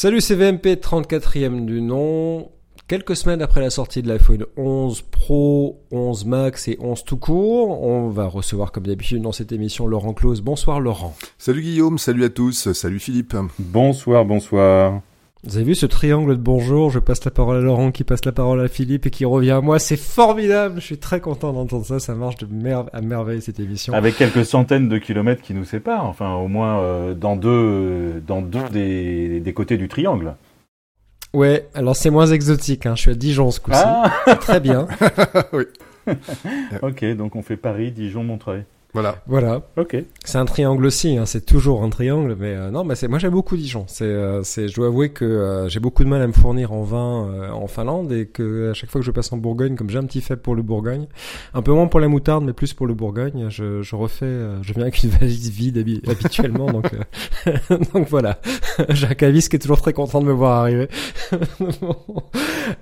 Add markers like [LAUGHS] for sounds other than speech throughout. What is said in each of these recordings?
Salut CVMP, 34e du nom. Quelques semaines après la sortie de l'iPhone 11 Pro, 11 Max et 11 tout court, on va recevoir comme d'habitude dans cette émission Laurent Close. Bonsoir Laurent. Salut Guillaume, salut à tous, salut Philippe. Bonsoir, bonsoir. Vous avez vu ce triangle de bonjour? Je passe la parole à Laurent, qui passe la parole à Philippe et qui revient à moi. C'est formidable. Je suis très content d'entendre ça. Ça marche de à merveille cette émission. Avec quelques centaines de kilomètres qui nous séparent. Enfin, au moins euh, dans deux, dans deux des, des côtés du triangle. Ouais. Alors c'est moins exotique. Hein. Je suis à Dijon ce coup-ci. Ah très bien. [LAUGHS] oui. [LAUGHS] ok, donc on fait Paris, Dijon, Montreuil. Voilà. Voilà. Ok. C'est un triangle aussi, hein. c'est toujours un triangle, mais euh, non, mais c'est moi j'aime beaucoup Dijon. C'est, euh, c'est, je dois avouer que euh, j'ai beaucoup de mal à me fournir en vin euh, en Finlande et que à chaque fois que je passe en Bourgogne, comme j'ai un petit faible pour le Bourgogne, un peu moins pour la moutarde, mais plus pour le Bourgogne, je, je refais, euh, je viens avec une [LAUGHS] valise vide habi- habituellement, donc [LAUGHS] donc voilà. j'ai un caviste qui est toujours très content de me voir arriver. [LAUGHS]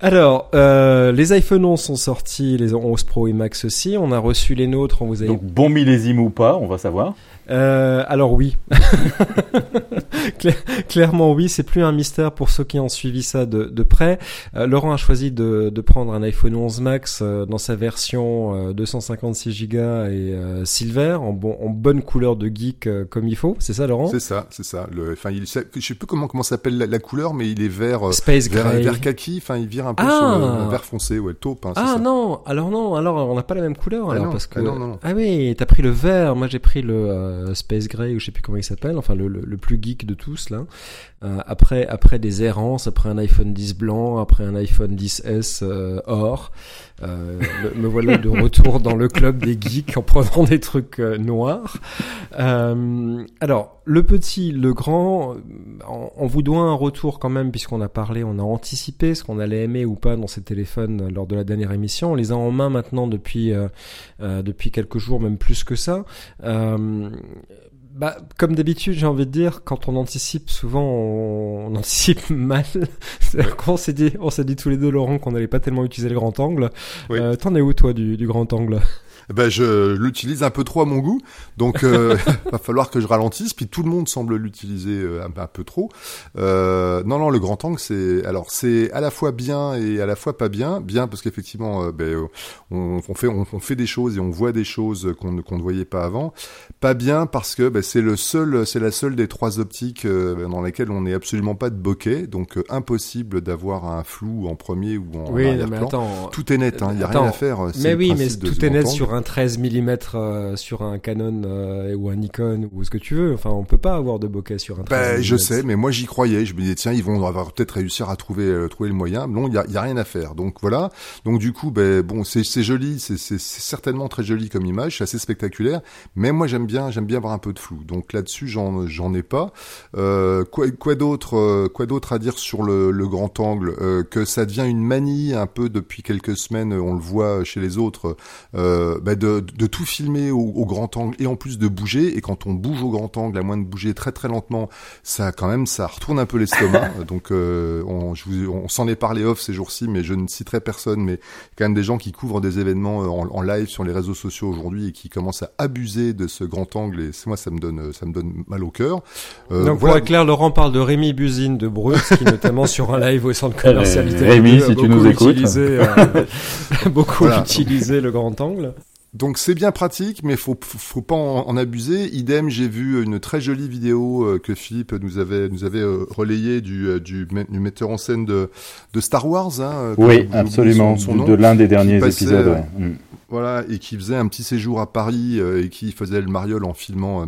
Alors, les iPhone 11 sont sortis, les 11 Pro et Max aussi. On a reçu les nôtres, on vous a Donc bon ou pas, on va savoir. Euh, alors oui, [LAUGHS] Cla- clairement oui, c'est plus un mystère pour ceux qui ont suivi ça de, de près. Euh, Laurent a choisi de, de prendre un iPhone 11 Max euh, dans sa version euh, 256 Go et euh, silver, en, bon, en bonne couleur de geek euh, comme il faut. C'est ça, Laurent? C'est ça, c'est ça. Le, enfin, il, je sais plus comment comment s'appelle la, la couleur, mais il est vert, euh, Space vert, Gray. vert kaki. Enfin, il vire un peu Ah. sur le, vert foncé, ouais, taupe. Hein, Ah ça. non, alors non, alors on n'a pas la même couleur Ah alors non, parce que ah non, non, non. ah oui, t'as pris le vert, moi j'ai pris le euh, Space Gray ou je sais plus comment il s'appelle, enfin le, le, plus geek de tous là. Euh, après après des errances, après un iPhone 10 blanc, après un iPhone 10s euh, or, me voilà de retour dans le club des geeks en prenant des trucs noirs. Euh, alors le petit, le grand, on, on vous doit un retour quand même puisqu'on a parlé, on a anticipé ce qu'on allait aimer ou pas dans ces téléphones lors de la dernière émission. On les a en main maintenant depuis euh, euh, depuis quelques jours, même plus que ça. Euh, bah, comme d'habitude, j'ai envie de dire, quand on anticipe, souvent on, on [LAUGHS] anticipe mal. C'est-à-dire qu'on s'est dit, on s'est dit tous les deux, Laurent, qu'on n'allait pas tellement utiliser le grand angle. Oui. Euh, T'en es où toi du, du grand angle? Ben, je l'utilise un peu trop à mon goût, donc euh, [LAUGHS] [LAUGHS] va falloir que je ralentisse. Puis tout le monde semble l'utiliser euh, un, un peu trop. Euh, non, non, le grand angle, c'est alors c'est à la fois bien et à la fois pas bien. Bien parce qu'effectivement, euh, ben, on, on fait on, on fait des choses et on voit des choses qu'on ne qu'on ne voyait pas avant. Pas bien parce que ben, c'est le seul, c'est la seule des trois optiques euh, dans lesquelles on n'est absolument pas de bokeh, donc impossible d'avoir un flou en premier ou en Oui, arrière-plan. Tout est net, hein, il y a Attends, rien à faire. Mais oui, mais tout est net sur angle. Un 13 mm euh, sur un Canon euh, ou un Nikon ou ce que tu veux. Enfin, on peut pas avoir de bokeh sur un 13 Ben, mm. je sais, mais moi j'y croyais. Je me disais tiens, ils vont avoir peut-être réussir à trouver euh, trouver le moyen. Non, il y a, y a rien à faire. Donc voilà. Donc du coup, ben bon, c'est joli, c'est certainement très joli comme image, c'est assez spectaculaire. Mais moi j'aime bien j'aime bien avoir un peu de flou. Donc là-dessus j'en ai pas. Quoi quoi d'autre quoi d'autre à dire sur le, le grand angle? Que ça devient une manie un peu depuis quelques semaines. On le voit chez les autres. Euh, ben, de de tout filmer au, au grand angle et en plus de bouger. Et quand on bouge au grand angle, à moins de bouger très très lentement, ça quand même ça retourne un peu l'estomac. [LAUGHS] Donc euh, on, je vous- on s'en est parlé off ces jours-ci, mais je ne citerai personne. Mais quand même des gens qui couvrent des événements euh, en, en live sur les réseaux sociaux aujourd'hui et qui commencent à abuser de ce grand angle. Et c'est moi ça me donne ça me donne mal au cœur. Euh, Donc pour voilà. être clair, Laurent parle de Rémi Buzine de Bruce, qui notamment sur un live au centre commercial Euh, Italie Rémi, 2, a si tu beaucoup nous écoutes. utilisé, euh, [LAUGHS] beaucoup Voilà. utilisé le grand angle. Donc c'est bien pratique, mais faut faut, pas en, en abuser. Idem, j'ai vu une très jolie vidéo euh, que Philippe nous avait nous avait euh, relayée du, euh, du du metteur en scène de de Star Wars. Hein, Oui, absolument. son- son de l'un des derniers passait, épisodes, ouais. Mm. Voilà, et qui faisait un petit séjour à Paris et qui faisait le mariole en filmant,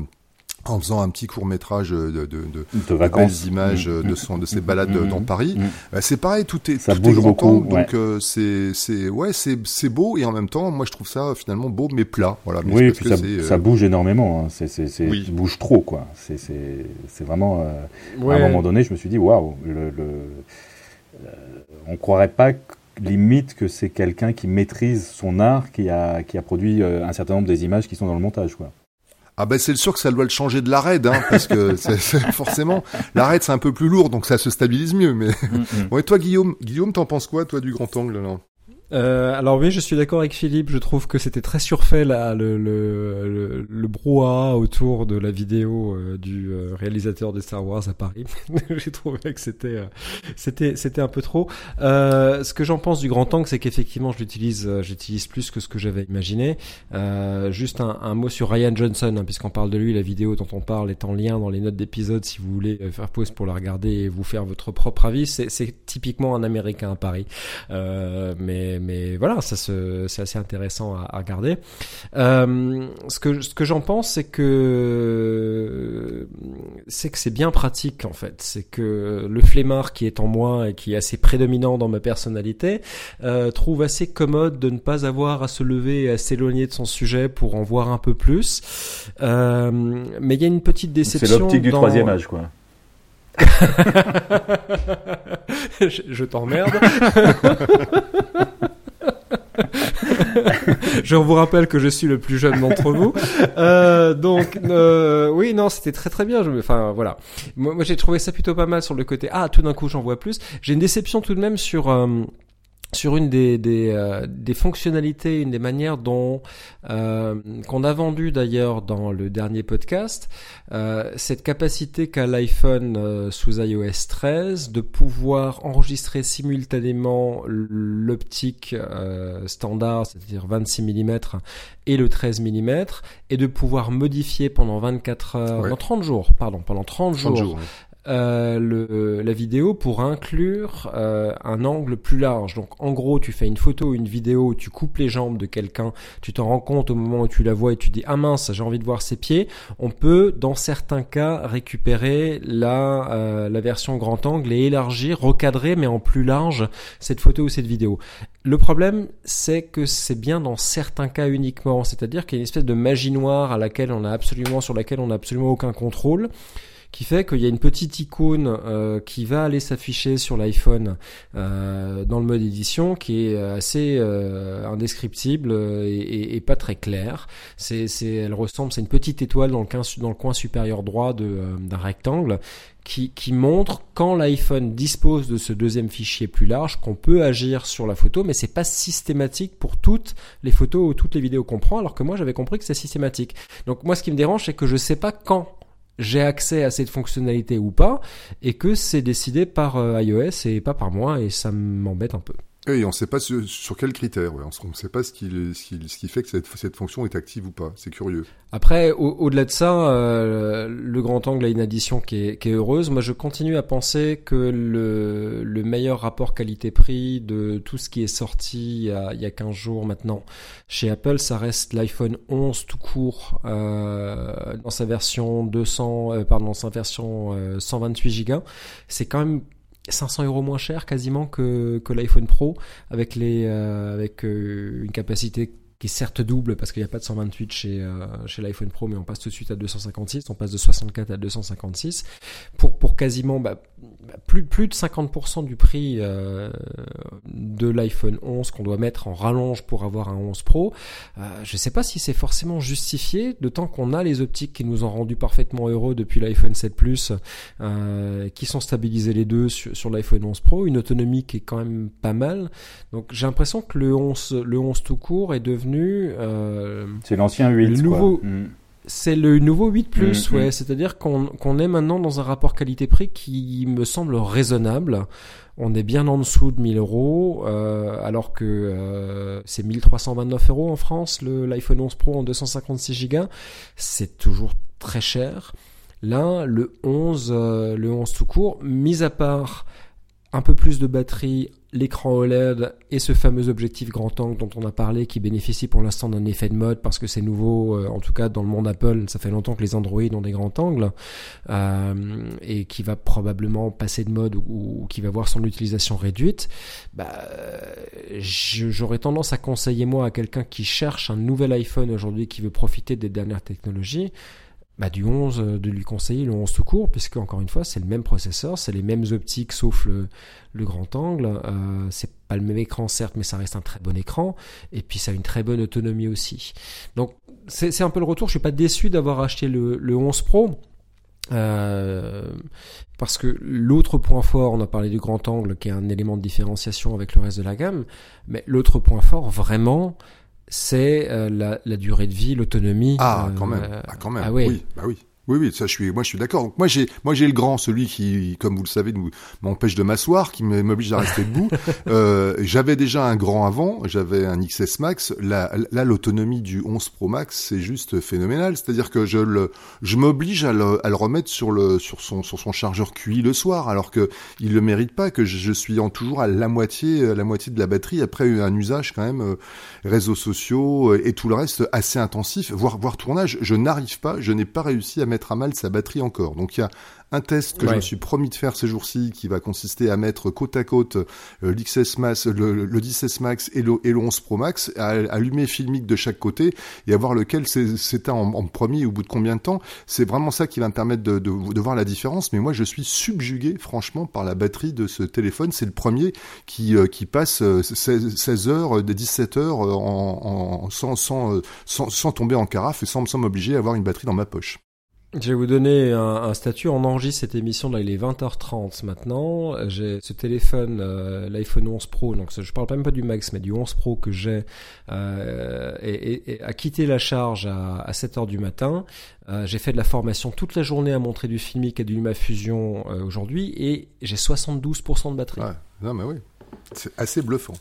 en faisant un petit court métrage de, de, de, De de vacances. belles images Mm. euh, de son de ses balades Mm. dans Paris. Mm. Bah, c'est pareil, tout est Ça tout bouge est grand beaucoup, angle, ouais. donc euh, c'est c'est ouais c'est c'est beau et en même temps, moi je trouve ça euh, finalement beau mais plat. Voilà, mais Oui, c'est et parce puis que ça, c'est, euh, ça bouge énormément. hein. C'est, c'est, c'est, Oui. ça bouge trop, quoi. C'est, c'est, c'est vraiment. euh, Ouais. À un moment donné, je me suis dit, waouh, le, le, euh, on croirait pas que- limite que c'est quelqu'un qui maîtrise son art, qui a, qui a produit euh, un certain nombre des images qui sont dans le montage, quoi. Ah ben c'est sûr que ça doit le changer de la raid, hein, parce que [LAUGHS] forcément la raid c'est un peu plus lourd, donc ça se stabilise mieux. Mais Mm, [LAUGHS] bon, et toi Guillaume, Guillaume, t'en penses quoi toi du grand angle là? Euh, alors oui, je suis d'accord avec Philippe. Je trouve que c'était très surfait là, le, le, le, brouhaha autour de la vidéo euh, du euh, réalisateur de Star Wars à Paris. [LAUGHS] J'ai trouvé que c'était euh, c'était c'était un peu trop. ce que j'en pense du grand angle, c'est qu'effectivement, je l'utilise j'utilise plus que ce que j'avais imaginé. juste un, un, mot sur Ryan Johnson, hein, puisqu'on parle de lui. La vidéo dont on parle est en lien dans les notes d'épisode si vous voulez faire pause pour la regarder et vous faire votre propre avis. C'est typiquement un Américain à Paris, mais mais, voilà, ça c'est assez intéressant à, à regarder. Euh, ce que ce que j'en pense, c'est que c'est que c'est bien pratique en fait. C'est que le flemmard qui est en moi et qui est assez prédominant dans ma personnalité euh, trouve assez commode de ne pas avoir à se lever et à s'éloigner de son sujet pour en voir un peu plus. Euh, mais il y a une petite déception. C'est l'optique du troisième âge, quoi. [LAUGHS] je, je t'emmerde. [LAUGHS] je vous rappelle que je suis le plus jeune d'entre vous. Euh, donc, euh, oui, non, c'était très très bien. Enfin, voilà. Moi, moi j'ai trouvé ça plutôt pas mal sur le côté. Ah, tout d'un coup, j'en vois plus. J'ai une déception tout de même sur. Euh, sur une des, des, euh, des, fonctionnalités, une des manières dont euh, qu'on a vendu d'ailleurs dans le dernier podcast, euh, cette capacité qu'a l'iPhone euh, sous iOS 13 de pouvoir enregistrer simultanément l'optique euh, standard, c'est-à-dire 26 mm et le 13 mm, et de pouvoir modifier pendant 24 heures, ouais. 30 jours, pardon, pendant 30, 30 jours, euh, le, la vidéo pour inclure euh, un angle plus large. Donc en gros, tu fais une photo ou une vidéo, tu coupes les jambes de quelqu'un, tu t'en rends compte au moment où tu la vois et tu dis ah mince, j'ai envie de voir ses pieds. On peut dans certains cas récupérer la, euh, la version grand angle et élargir, recadrer mais en plus large cette photo ou cette vidéo. Le problème, c'est que c'est bien dans certains cas uniquement, c'est-à-dire qu'il y a une espèce de magie noire à laquelle on a absolument, sur laquelle on n'a absolument aucun contrôle qui fait qu'il y a une petite icône euh, qui va aller s'afficher sur l'iPhone euh, dans le mode édition qui est assez euh, indescriptible et, pas très claire. C'est, elle ressemble, c'est une petite étoile dans le, coin, supérieur droit d'un rectangle qui, qui, montre quand l'iPhone dispose de ce deuxième fichier plus large qu'on peut agir sur la photo, mais c'est pas systématique pour toutes les photos ou toutes les vidéos qu'on prend, alors que moi j'avais compris que c'est systématique. Donc moi ce qui me dérange c'est que je sais pas quand j'ai accès à cette fonctionnalité ou pas, et que c'est décidé par euh, iOS et pas par moi, et ça m'embête un peu. Et on ne sait pas sur, sur quels critères, on ne sait pas ce qui, ce, qui, ce qui fait que cette, cette, fonction est active ou pas, c'est curieux. Après, au-delà de ça, euh, le grand angle a une addition qui est, qui est, heureuse. Moi, je continue à penser que le, le meilleur rapport qualité-prix de tout ce qui est sorti il y, a, il y a 15 jours maintenant chez Apple, ça reste l'iPhone 11 tout court euh, dans sa version 200, euh, pardon, dans sa version 128 Go. C'est quand même 500 euros moins cher quasiment que, que l'iPhone Pro avec les euh, avec euh, une capacité qui est certes double parce qu'il n'y a pas de 128 chez, euh, chez l'iPhone Pro, mais on passe tout de suite à 256, on passe de 64 à 256 pour, pour quasiment bah, bah plus, plus de 50% du prix euh, de l'iPhone 11 qu'on doit mettre en rallonge pour avoir un 11 Pro. Euh, je ne sais pas si c'est forcément justifié, d'autant qu'on a les optiques qui nous ont rendu parfaitement heureux depuis l'iPhone 7 Plus, qui sont stabilisés les deux sur, sur l'iPhone 11 Pro, une autonomie qui est quand même pas mal. Donc j'ai l'impression que le 11, le 11 tout court est devenu euh, c'est l'ancien 8. Le nouveau, mm. C'est le nouveau 8 Plus, mm, ouais. Mm. C'est-à-dire qu'on est maintenant dans un rapport qualité-prix qui me semble raisonnable. On est bien en dessous de 1000 euros, euh, alors que euh, c'est 1329 euros en France, le l'iPhone 11 Pro en 256 Go. C'est toujours très cher. Là, le 11, euh, le 11 tout court, mis à part un peu plus de batterie, l'écran OLED et ce fameux objectif grand angle dont on a parlé qui bénéficie pour l'instant d'un effet de mode parce que c'est nouveau, euh, en tout cas dans le monde Apple, ça fait longtemps que les Android ont des grands angles euh, et qui va probablement passer de mode ou, qui va voir son utilisation réduite. Bah, j'aurais tendance à conseiller moi à quelqu'un qui cherche un nouvel iPhone aujourd'hui qui veut profiter des dernières technologies bah, du 11 euh, de lui conseiller le 11 secours puisque encore une fois c'est le même processeur, c'est les mêmes optiques sauf le, le grand angle, euh, c'est pas le même écran certes mais ça reste un très bon écran et puis ça a une très bonne autonomie aussi. Donc c'est un peu le retour, je suis pas déçu d'avoir acheté le, le 11 Pro Euh, parce que l'autre point fort, on a parlé du grand angle qui est un élément de différenciation avec le reste de la gamme, mais l'autre point fort vraiment, c'est euh, la, la, durée de vie, l'autonomie. Ah, quand même. Ah, quand même. Ah, oui. oui. Bah oui. Oui, oui, ça, je suis, moi, je suis d'accord. Donc, moi, j'ai, moi, j'ai le grand, celui qui, comme vous le savez, m'empêche de m'asseoir, qui m'oblige à rester debout. [LAUGHS] Euh, j'avais déjà un grand avant, j'avais un XS Max. Là, là, l'autonomie du 11 Pro Max, c'est juste phénoménal. C'est-à-dire que je le, je m'oblige à le, à le remettre sur le, sur son, sur son chargeur QI le soir, alors que il le mérite pas, que je, suis en toujours à la moitié, à la moitié de la batterie après un usage quand même, euh, réseaux sociaux euh, et tout le reste assez intensif, voire, voire tournage. Je n'arrive pas, je n'ai pas réussi à mettre à mal sa batterie encore. Donc il y a un test que je me suis promis de faire ces jours-ci qui va consister à mettre côte à côte euh, l'XS Max, le, le 10S Max et le, et le 11 Pro Max, à allumer filmique de chaque côté et à voir lequel c'était en, en, premier au bout de combien de temps. C'est vraiment ça qui va me permettre de, de, de, voir la différence. Mais moi, je suis subjugué, franchement, par la batterie de ce téléphone. C'est le premier qui, euh, qui passe 16, 16 heures, des 17 heures en, en sans, sans, sans, sans, tomber en carafe et sans, sans m'obliger à avoir une batterie dans ma poche. Je vais vous donner un, statut. On enregistre cette émission là, il est 20h30 maintenant. J'ai ce téléphone, euh, l'iPhone 11 Pro. Donc je parle même pas du Max, mais du 11 Pro que j'ai, euh, et, a quitté la charge à, à 7h du matin. Euh, j'ai fait de la formation toute la journée à montrer du filmique et du LumaFusion aujourd'hui, et j'ai 72% de batterie. Ouais. Non mais oui, c'est assez bluffant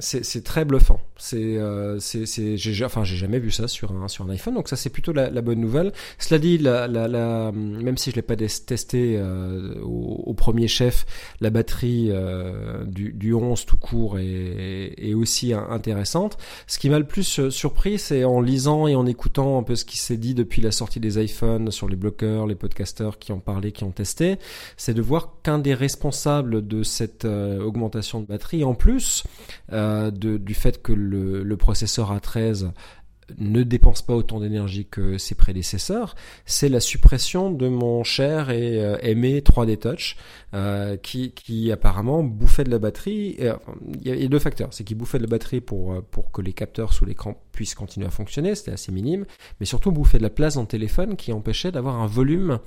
c'est très bluffant. C'est, euh, c'est, j'ai, enfin, j'ai jamais vu ça sur un sur un iPhone, donc ça c'est plutôt la, bonne nouvelle. Cela dit, même si je l'ai pas testé euh, au, premier chef, la batterie euh, du, du 11 tout court est, est aussi intéressante. Ce qui m'a le plus surpris, c'est en lisant et en écoutant un peu ce qui s'est dit depuis la sortie des iPhones sur les bloqueurs, les podcasters qui ont parlé, qui ont testé, c'est de voir qu'un des responsables de cette augmentation de batterie, en plus du fait que le, processeur A13 ne dépense pas autant d'énergie que ses prédécesseurs, c'est la suppression de mon cher et euh, aimé 3D Touch, euh, qui, apparemment bouffait de la batterie. il y a deux facteurs, c'est qu'il bouffait de la batterie pour, pour que les capteurs sous l'écran puissent continuer à fonctionner, c'était assez minime, mais surtout bouffait de la place dans le téléphone qui empêchait d'avoir un volume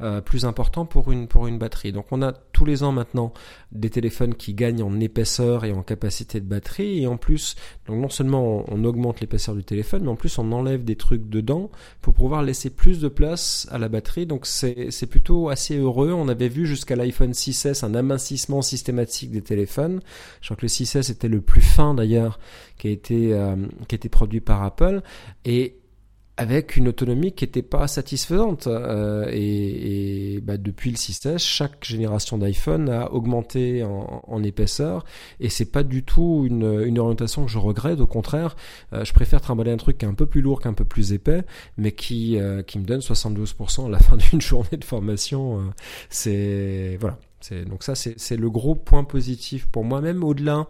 euh, plus important pour une, pour une batterie. Donc on a tous les ans maintenant des téléphones qui gagnent en épaisseur et en capacité de batterie et en plus, donc non seulement on, augmente l'épaisseur du téléphone, mais en plus on enlève des trucs dedans pour pouvoir laisser plus de place à la batterie. Donc c'est plutôt assez heureux. On avait vu jusqu'à l'iPhone 6S un amincissement systématique des téléphones. Je crois que le 6S était le plus fin d'ailleurs qui a été euh, qui a produit par Apple et avec une autonomie qui n'était pas satisfaisante. Euh, et, bah, depuis le 6S, chaque génération d'iPhone a augmenté en, épaisseur, et c'est pas du tout une, une, orientation que je regrette. Au contraire, euh, je préfère trimballer un truc qui est un peu plus lourd qu'un peu plus épais, mais qui qui me donne 72% à la [LAUGHS] fin d'une journée de formation. C'est voilà. Donc ça, c'est le gros point positif pour moi, même au-delà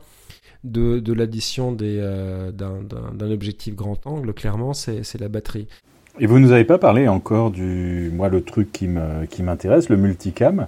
de, de l'addition euh, d'un objectif grand angle, clairement, c'est la batterie. Et vous nous avez pas parlé encore du, moi, le truc qui m'intéresse, le multicam,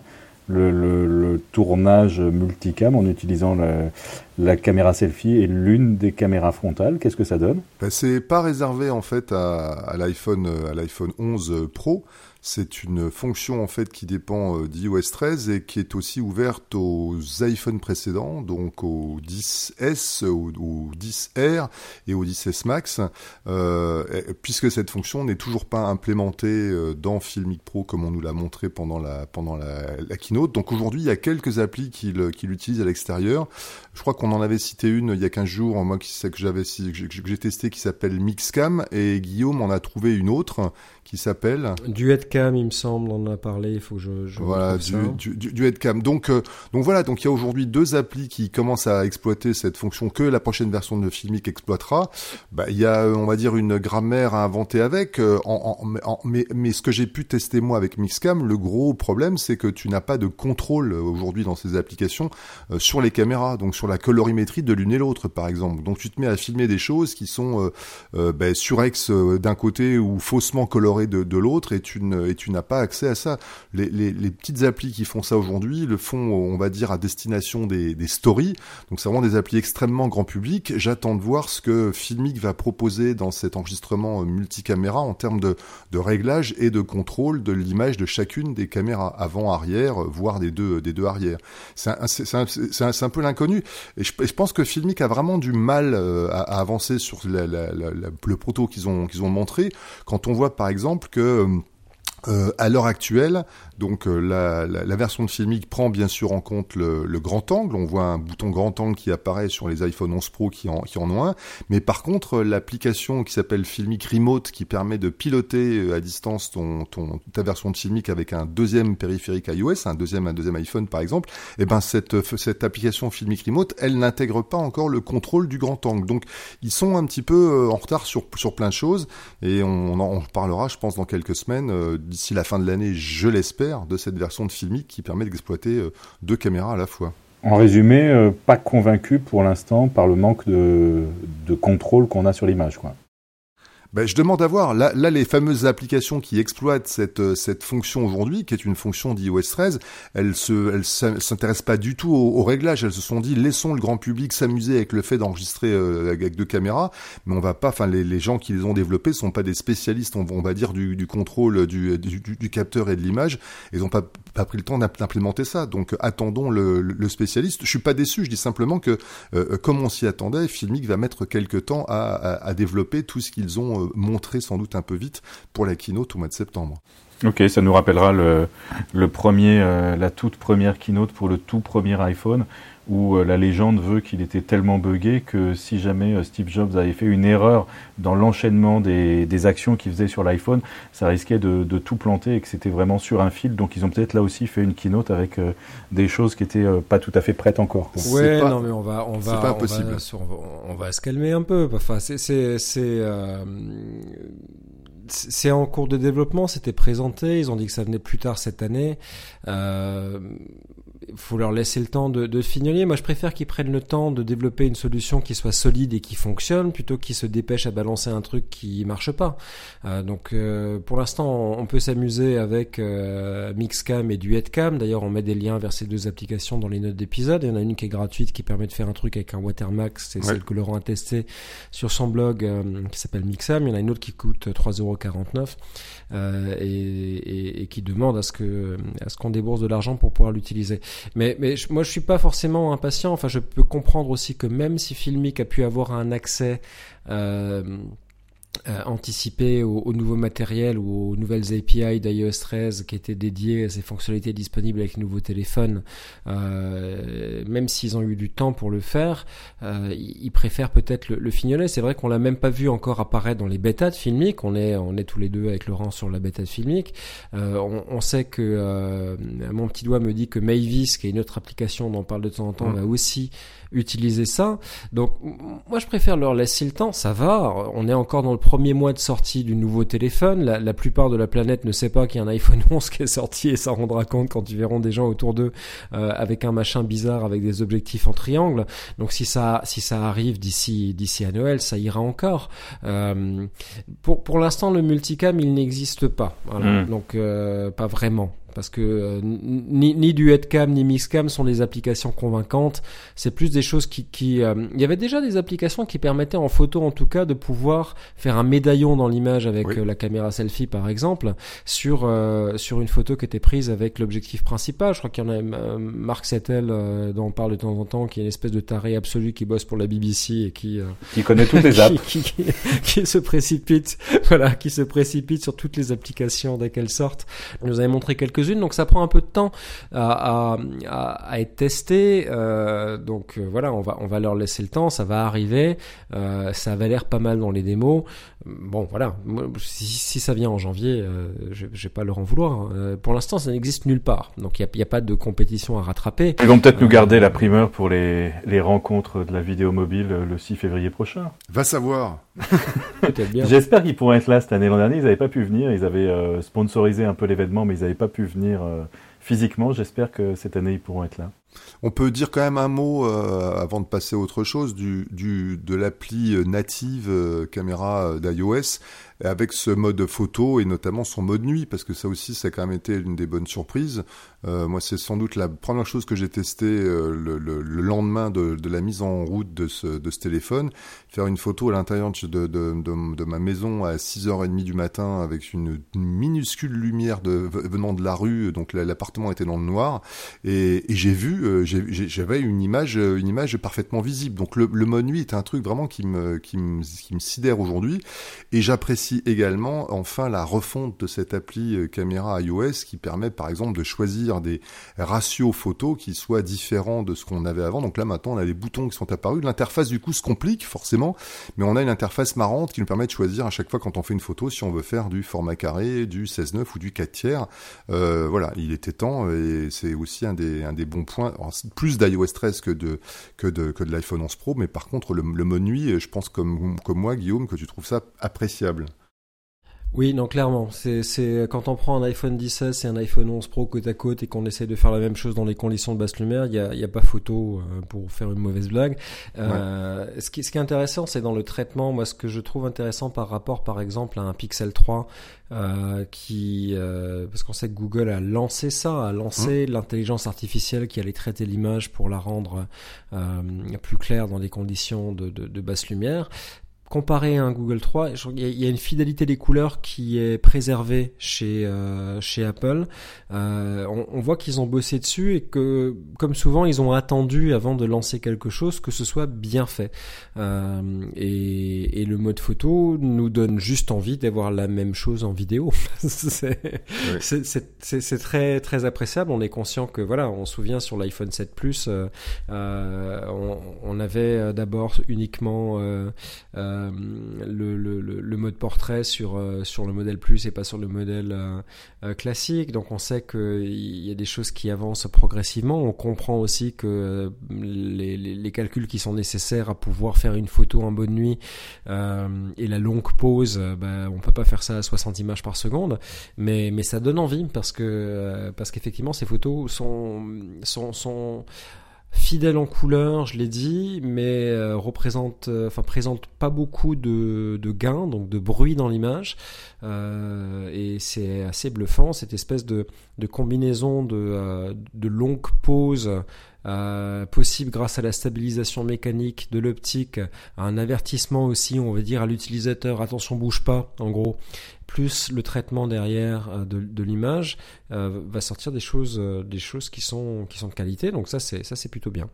le, le, le, tournage multicam en utilisant la, la caméra selfie et l'une des caméras frontales. Qu'est-ce que ça donne? Ben, C'est pas réservé en fait à, l'iPhone à l'iPhone 11 Pro. C'est une fonction en fait qui dépend euh, d'iOS 13 et qui est aussi ouverte aux iPhones précédents, donc au 10S, au, 10R et au 10S Max, euh, puisque cette fonction n'est toujours pas implémentée euh, dans Filmic Pro comme on nous l'a montré pendant la pendant la, keynote. Donc aujourd'hui, il y a quelques applis qui l'utilisent à l'extérieur. Je crois en avait cité une il y a 15 jours, moi qui que j'avais que j'ai testé qui s'appelle Mixcam et Guillaume en a trouvé une autre qui s'appelle Duetcam, il me semble, on en a parlé. Il faut que je, je voilà du, du, du, Duetcam. Donc euh, donc voilà, donc il y a aujourd'hui deux applis qui commencent à exploiter cette fonction que la prochaine version de Filmic exploitera. Bah il y a on va dire une grammaire à inventer avec. Euh, en, en, mais mais ce que j'ai pu tester moi avec Mixcam, le gros problème c'est que tu n'as pas de contrôle aujourd'hui dans ces applications euh, sur les caméras, donc sur la colorimétrie de l'une et l'autre par exemple. Donc tu te mets à filmer des choses qui sont euh, ben, surex d'un côté ou faussement colorées de, de l'autre et tu euh, n'as pas accès à ça. Les, petites applis qui font ça aujourd'hui le font, on va dire, à destination des, des stories. Donc c'est vraiment des applis extrêmement grand public. J'attends de voir ce que Filmic va proposer dans cet enregistrement euh, multicaméra en termes de, de réglage et de contrôle de l'image de chacune des caméras avant, arrière, voire des deux, des deux arrières. C'est un, un, un, peu l'inconnu. Et je, pense que Filmic a vraiment du mal à, à avancer sur le proto qu'ils ont, qu'ils ont montré. Quand on voit par exemple que euh, à l'heure actuelle, donc euh, la, la, la, version de Filmic prend bien sûr en compte le, le, grand angle. On voit un bouton grand angle qui apparaît sur les iPhone 11 Pro qui en, qui en ont un. Mais par contre, l'application qui s'appelle Filmic Remote, qui permet de piloter euh, à distance ton, ton, ta version de Filmic avec un deuxième périphérique iOS, un deuxième, un deuxième iPhone par exemple, et eh ben cette, cette application Filmic Remote, elle n'intègre pas encore le contrôle du grand angle. Donc ils sont un petit peu en retard sur, sur plein de choses et on, en reparlera, je pense, dans quelques semaines, d'ici la fin de l'année, je l'espère de cette version de Filmic qui permet d'exploiter euh, deux caméras à la fois. En résumé, euh, pas convaincu pour l'instant par le manque de, contrôle qu'on a sur l'image. Ben, je demande à voir. Là, les fameuses applications qui exploitent cette, euh, cette fonction aujourd'hui, qui est une fonction d'iOS 13, elles se, elles s'intéressent pas du tout au, au, réglage. Elles se sont dit, laissons le grand public s'amuser avec le fait d'enregistrer euh, avec deux caméras, mais on va pas, enfin, les, gens qui les ont développés sont pas des spécialistes, on, va dire, du, du contrôle du, du, du, capteur et de l'image. Ils ont pas, pas pris le temps d'implémenter ça. Donc, attendons le, le, spécialiste. Je suis pas déçu. Je dis simplement que, euh, comme on s'y attendait, Filmic va mettre quelques temps à, à, à développer tout ce qu'ils ont montré sans doute un peu vite pour la keynote au mois de septembre. Ok, ça nous rappellera le, le premier, euh, la toute première keynote pour le tout premier iPhone, où euh, la légende veut qu'il était tellement buggé que si jamais euh, Steve Jobs avait fait une erreur dans l'enchaînement des, des, actions qu'il faisait sur l'iPhone, ça risquait de, de, tout planter et que c'était vraiment sur un fil. Donc ils ont peut-être là aussi fait une keynote avec des choses qui étaient pas tout à fait prêtes encore. Ouais, non mais on va, on va, pas impossible. On va, on va, se calmer un peu. Enfin, c'est, c'est, c'est c'est en cours de développement, c'était présenté, ils ont dit que ça venait plus tard cette année. Euh, faut leur laisser le temps de, de fignoler. Moi, je préfère qu'ils prennent le temps de développer une solution qui soit solide et qui fonctionne, plutôt qu'ils se dépêchent à balancer un truc qui marche pas. Euh, donc, euh, pour l'instant, on peut s'amuser avec euh, Mixcam et Duetcam. D'ailleurs, on met des liens vers ces deux applications dans les notes d'épisode. Il y en a une qui est gratuite, qui permet de faire un truc avec un watermark. C'est celle que Laurent a testé sur son blog, euh, qui s'appelle Mixam. Il y en a une autre qui coûte 3,49€ euh, et, et, et, qui demande à ce que à ce qu'on débourse de l'argent pour pouvoir l'utiliser. Mais, mais moi, je suis pas forcément impatient. Enfin, je peux comprendre aussi que même si Filmic a pu avoir un accès euh, anticiper au, au, nouveau matériel ou aux nouvelles API d'iOS 13 qui étaient dédiées à ces fonctionnalités disponibles avec les nouveaux téléphones, euh, même s'ils ont eu du temps pour le faire, euh, ils préfèrent peut-être le, le, fignoler. C'est vrai qu'on l'a même pas vu encore apparaître dans les bêtas de Filmic. On est, on est tous les deux avec Laurent sur la bêta de Filmic. Euh, on, on, sait que euh, mon petit doigt me dit que Mavis, qui est une autre application dont on parle de temps en temps, mmh. va aussi utiliser ça. Donc moi je préfère leur laisser le temps, ça va, on est encore dans le premier mois de sortie du nouveau téléphone, la, la plupart de la planète ne sait pas qu'il y a un iPhone [LAUGHS] 11 qui est sorti et ça rendra compte quand ils verront des gens autour d'eux euh, avec un machin bizarre avec des objectifs en triangle. Donc si ça si ça arrive d'ici d'ici à Noël, ça ira encore. Euh, pour pour l'instant le multicam il n'existe pas, voilà. mmh. donc euh, pas vraiment parce que euh, ni, ni Duetcam ni Mixcam sont des applications convaincantes. C'est plus des choses qui, qui euh, il y avait déjà des applications qui permettaient en photo en tout cas de pouvoir faire un médaillon dans l'image avec oui. euh, la caméra selfie par exemple sur euh, sur une photo qui était prise avec l'objectif principal. Je crois qu'il y en a euh, Marc Settel dont on parle de temps en temps qui est une espèce de taré absolu qui bosse pour la BBC et qui qui connaît toutes les [LAUGHS] apps qui, qui, qui, se précipite [LAUGHS] voilà qui se précipite sur toutes les applications dès qu'elles sortent. Il nous avait montré quelques donc ça prend un peu de temps à, à, à être testé. Euh, donc euh, voilà, on va, on va leur laisser le temps, ça va arriver. Euh, ça avait l'air pas mal dans les démos. Bon voilà, si, si ça vient en janvier, euh, je, je vais pas leur en vouloir. Hein. pour l'instant, ça n'existe nulle part, donc il n'y a, a, pas de compétition à rattraper. Ils vont peut-être nous garder la primeur pour les, les rencontres de la vidéo mobile le 6 février prochain. Va savoir. [LAUGHS] J'espère qu'ils pourront être là cette année. L'an dernier, ils n'avaient pas pu venir. Ils avaient euh, sponsorisé un peu l'événement, mais ils n'avaient pas pu venir euh, physiquement. J'espère que cette année, ils pourront être là. On peut dire quand même un mot euh, avant de passer à autre chose du, du de l'appli native euh, caméra d'iOS avec ce mode photo et notamment son mode nuit, parce que ça aussi, ça a quand même été une des bonnes surprises. Euh, moi, c'est sans doute la première chose que j'ai testé euh, le, le, le, lendemain de, de, la mise en route de ce, de ce téléphone. Faire une photo à l'intérieur de, de, ma maison à 6h30 du matin avec une, minuscule lumière venant de la rue, donc l'appartement était dans le noir, et, et j'ai vu, euh, j'avais une image, une image parfaitement visible. Donc le, le mode nuit est un truc vraiment qui me, qui me, qui me sidère aujourd'hui, et j'apprécie également enfin la refonte de cette appli euh, caméra iOS qui permet par exemple de choisir des ratios photos qui soient différents de ce qu'on avait avant. Donc là maintenant on a des boutons qui sont apparus. L'interface du coup se complique forcément, mais on a une interface marrante qui nous permet de choisir à chaque fois quand on fait une photo si on veut faire du format carré, du 16-9 ou du 4 tiers. Euh, voilà, il était temps et c'est aussi un des, un des bons points. Plus d'iOS 13 que de, que de, l'iPhone 11 Pro, mais par contre le, le mode nuit, je pense comme moi Guillaume que tu trouves ça appréciable. Oui, non, clairement. C'est quand on prend un iPhone 16 et un iPhone 11 Pro côte à côte et qu'on essaie de faire la même chose dans les conditions de basse lumière, il n'y a, y a, pas photo euh, pour faire une mauvaise blague. Euh, ce, qui, ce qui est intéressant, c'est dans le traitement. Moi, ce que je trouve intéressant par rapport, par exemple, à un Pixel 3, euh, qui euh, parce qu'on sait que Google a lancé ça, a lancé mmh. l'intelligence artificielle qui allait traiter l'image pour la rendre euh, plus claire dans des conditions de, de, de basse lumière comparé à un Google 3, il y a une fidélité des couleurs qui est préservée chez euh, chez Apple. Euh, on, on, voit qu'ils ont bossé dessus et que, comme souvent, ils ont attendu avant de lancer quelque chose que ce soit bien fait. Euh, et, et, le mode photo nous donne juste envie d'avoir la même chose en vidéo. [LAUGHS] c'est oui. très très appréciable. On est conscient que voilà, on se souvient sur l'iPhone 7 Plus, on, on, avait d'abord uniquement euh, le, mode portrait sur, euh, sur le modèle Plus et pas sur le modèle euh, classique. Donc on sait qu'il y a des choses qui avancent progressivement. On comprend aussi que les, les, calculs qui sont nécessaires à pouvoir faire une photo en bonne nuit et la longue pause, bah, on peut pas faire ça à 60 images par seconde, mais, mais ça donne envie parce que parce qu'effectivement ces photos sont, sont fidèle en couleur, je l'ai dit, mais euh, représente, euh, présente pas beaucoup de, de gains, donc de bruit dans l'image, euh, et c'est assez bluffant cette espèce de, combinaison de, de longues pauses possible grâce à la stabilisation mécanique de l'optique, un avertissement aussi, on va dire à l'utilisateur, attention bouge pas, en gros, plus le traitement derrière euh, de, l'image, euh, va sortir des choses, euh, des choses qui sont, qui sont de qualité. Donc ça, c'est ça, c'est plutôt bien.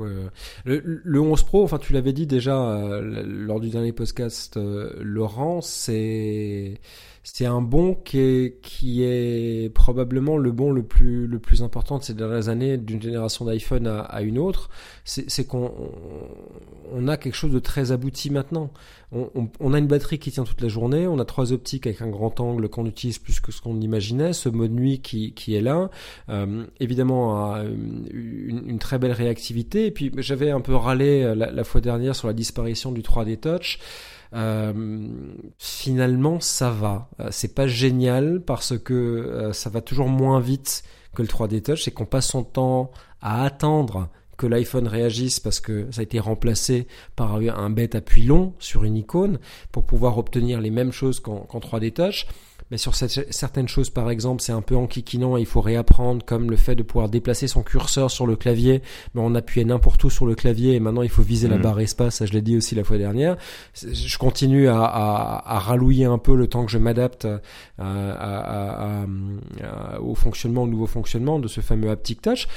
Euh, le, le, 11 Pro, enfin tu l'avais dit déjà euh, lors du dernier podcast, Laurent, c'est c'est un bon qui est, qui est probablement le bon le plus, le plus important de ces dernières années d'une génération d'iPhone à, une autre. C'est qu'on on a quelque chose de très abouti maintenant. On, on, on, a une batterie qui tient toute la journée, on a trois optiques avec un grand angle qu'on utilise plus que ce qu'on imaginait, ce mode nuit qui, qui est là, euh, évidemment une, une, très belle réactivité. Et puis j'avais un peu râlé la, la fois dernière sur la disparition du 3D Touch. Euh, finalement ça va. Euh, c'est pas génial parce que euh, ça va toujours moins vite que le 3D Touch, c'est qu'on passe son temps à attendre que l'iPhone réagisse parce que ça a été remplacé par un bête appui long sur une icône pour pouvoir obtenir les mêmes choses qu'en qu 3D Touch mais sur cette, certaines choses, par exemple, c'est un peu enquiquinant et il faut réapprendre, comme le fait de pouvoir déplacer son curseur sur le clavier, mais on appuyait n'importe où sur le clavier et maintenant il faut viser la mm. barre espace, ça je l'ai dit aussi la fois dernière. Je continue à, à, à ralouiller un peu le temps que je m'adapte euh, au fonctionnement, au nouveau fonctionnement de ce fameux haptic touch.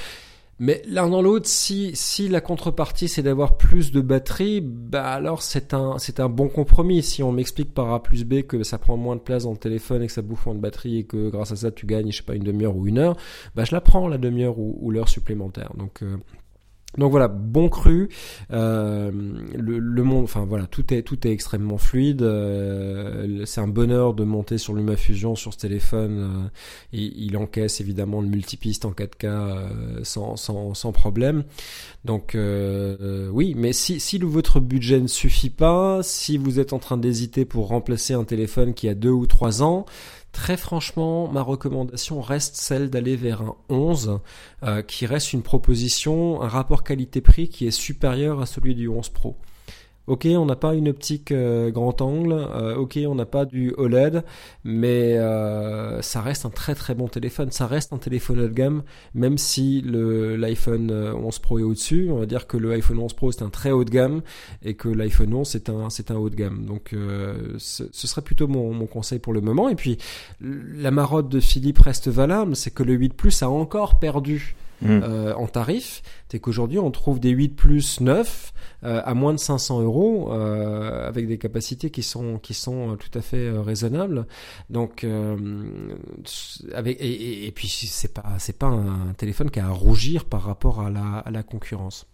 Mais l'un dans l'autre, si, si la contrepartie c'est d'avoir plus de batterie, bah alors c'est un, c'est un bon compromis. Si on m'explique par A plus B que ça prend moins de place dans le téléphone et que ça bouffe moins de batterie et que grâce à ça tu gagnes, je sais pas, une demi-heure ou une heure, bah je la prends la demi-heure ou, l'heure supplémentaire. Donc euh, donc voilà, bon cru. Euh, le, monde, enfin voilà, tout est tout est extrêmement fluide. Euh, c'est un bonheur de monter sur LumaFusion sur ce téléphone. Euh, il, encaisse évidemment le multipiste en 4K euh, sans, sans, sans problème. Donc oui, mais si si votre budget ne suffit pas, si vous êtes en train d'hésiter pour remplacer un téléphone qui a deux ou trois ans, Très franchement, ma recommandation reste celle d'aller vers un 11, qui reste une proposition, un rapport qualité-prix qui est supérieur à celui du 11 Pro. Ok, on n'a pas une optique euh, grand angle, euh, ok, on n'a pas du OLED, mais euh, ça reste un très très bon téléphone. Ça reste un téléphone haut de gamme, même si l'iPhone 11 Pro est au-dessus. On va dire que le iPhone 11 Pro c'est un très haut de gamme et que l'iPhone 11 c'est un haut de gamme. Donc ce, serait plutôt mon, mon, conseil pour le moment. Et puis la marotte de Philippe reste valable, c'est que le 8 Plus a encore perdu Mm. Euh, en tarif, c'est qu'aujourd'hui on trouve des 8 plus 9 euh, à moins de 500 euros euh, avec des capacités qui sont qui sont tout à fait raisonnables. Donc avec et, puis c'est pas c'est pas un téléphone qui a à rougir par rapport à la, concurrence.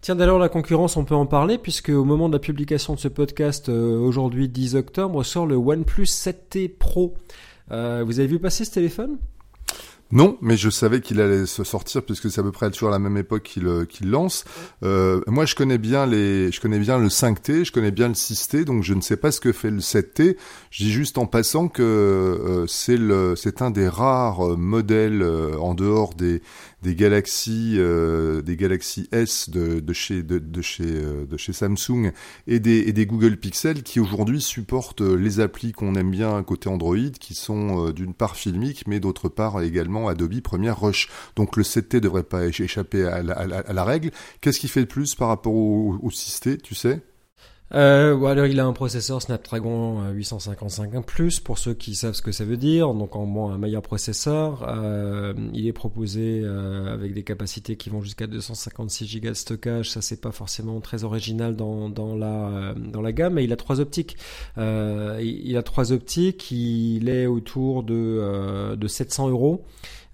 Tiens, d'ailleurs, la concurrence, on peut en parler, puisque au moment de la publication de ce podcast, aujourd'hui 10 octobre, sort le OnePlus 7T Pro. Vous avez vu passer ce téléphone? Non, mais je savais qu'il allait se sortir puisque c'est à peu près toujours à la même époque qu'il euh, lance. Euh, moi, je connais bien les, je connais bien le 5T, je connais bien le 6T, donc je ne sais pas ce que fait le 7T. Je dis juste en passant que euh, c'est le, c'est un des rares modèles en dehors des euh, des Galaxy S de, de chez Samsung et des, Google Pixel qui aujourd'hui supportent les applis qu'on aime bien côté Android, qui sont d'une part filmiques, mais d'autre part également Adobe Premiere Rush. Donc le 7T devrait pas échapper à la, règle. Qu'est-ce qui fait de plus par rapport au, au 6T, tu sais? Euh, alors il a un processeur Snapdragon 855 Plus pour ceux qui savent ce que ça veut dire, donc en moins un meilleur processeur. Euh, il est proposé euh, avec des capacités qui vont jusqu'à 256 Go de stockage. Ça c'est pas forcément très original dans, dans la euh, dans la gamme, mais il a trois optiques. Euh, il a trois optiques. Il est autour de euh, de 700 euros.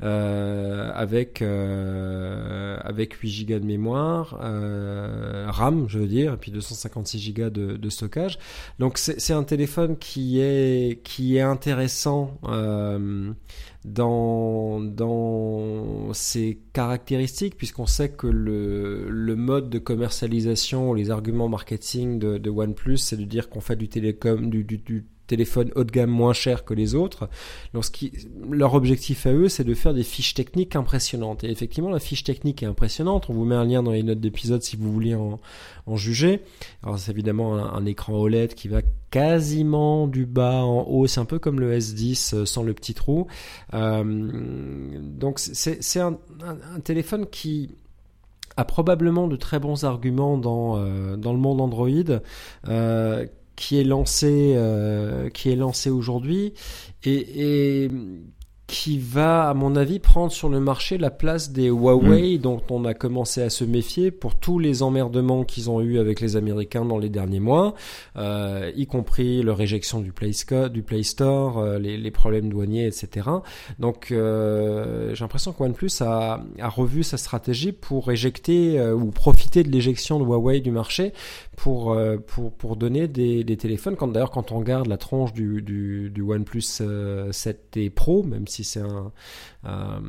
Euh, avec euh, avec 8 Go de mémoire, euh, RAM, je veux dire, et puis 256 Go de, de stockage. Donc c'est un téléphone qui est qui est intéressant dans dans ses caractéristiques puisqu'on sait que le, le mode de commercialisation, les arguments marketing de, de OnePlus, c'est de dire qu'on fait du télécom, du, du, du téléphones haut de gamme moins chers que les autres. Leur objectif à eux, c'est de faire des fiches techniques impressionnantes. Et effectivement, la fiche technique est impressionnante. On vous met un lien dans les notes d'épisode si vous voulez en, juger. Alors c'est évidemment un, écran OLED qui va quasiment du bas en haut. C'est un peu comme le S10 euh, sans le petit trou. Euh, donc c'est un, téléphone qui a probablement de très bons arguments dans, euh, dans le monde Android, qui est lancé, euh, qui est lancé aujourd'hui. Et, et qui va, à mon avis, prendre sur le marché la place des Huawei mm. dont on a commencé à se méfier pour tous les emmerdements qu'ils ont eu avec les Américains dans les derniers mois, euh, y compris leur éjection du Play, du Play Store, euh, les, les, problèmes douaniers, etc. Donc, euh, j'ai l'impression que OnePlus a, a, revu sa stratégie pour éjecter ou profiter de l'éjection de Huawei du marché pour pour pour donner des, des téléphones. Quand d'ailleurs, quand on regarde la tranche du du, du OnePlus 7T Pro, même si c'est un, euh,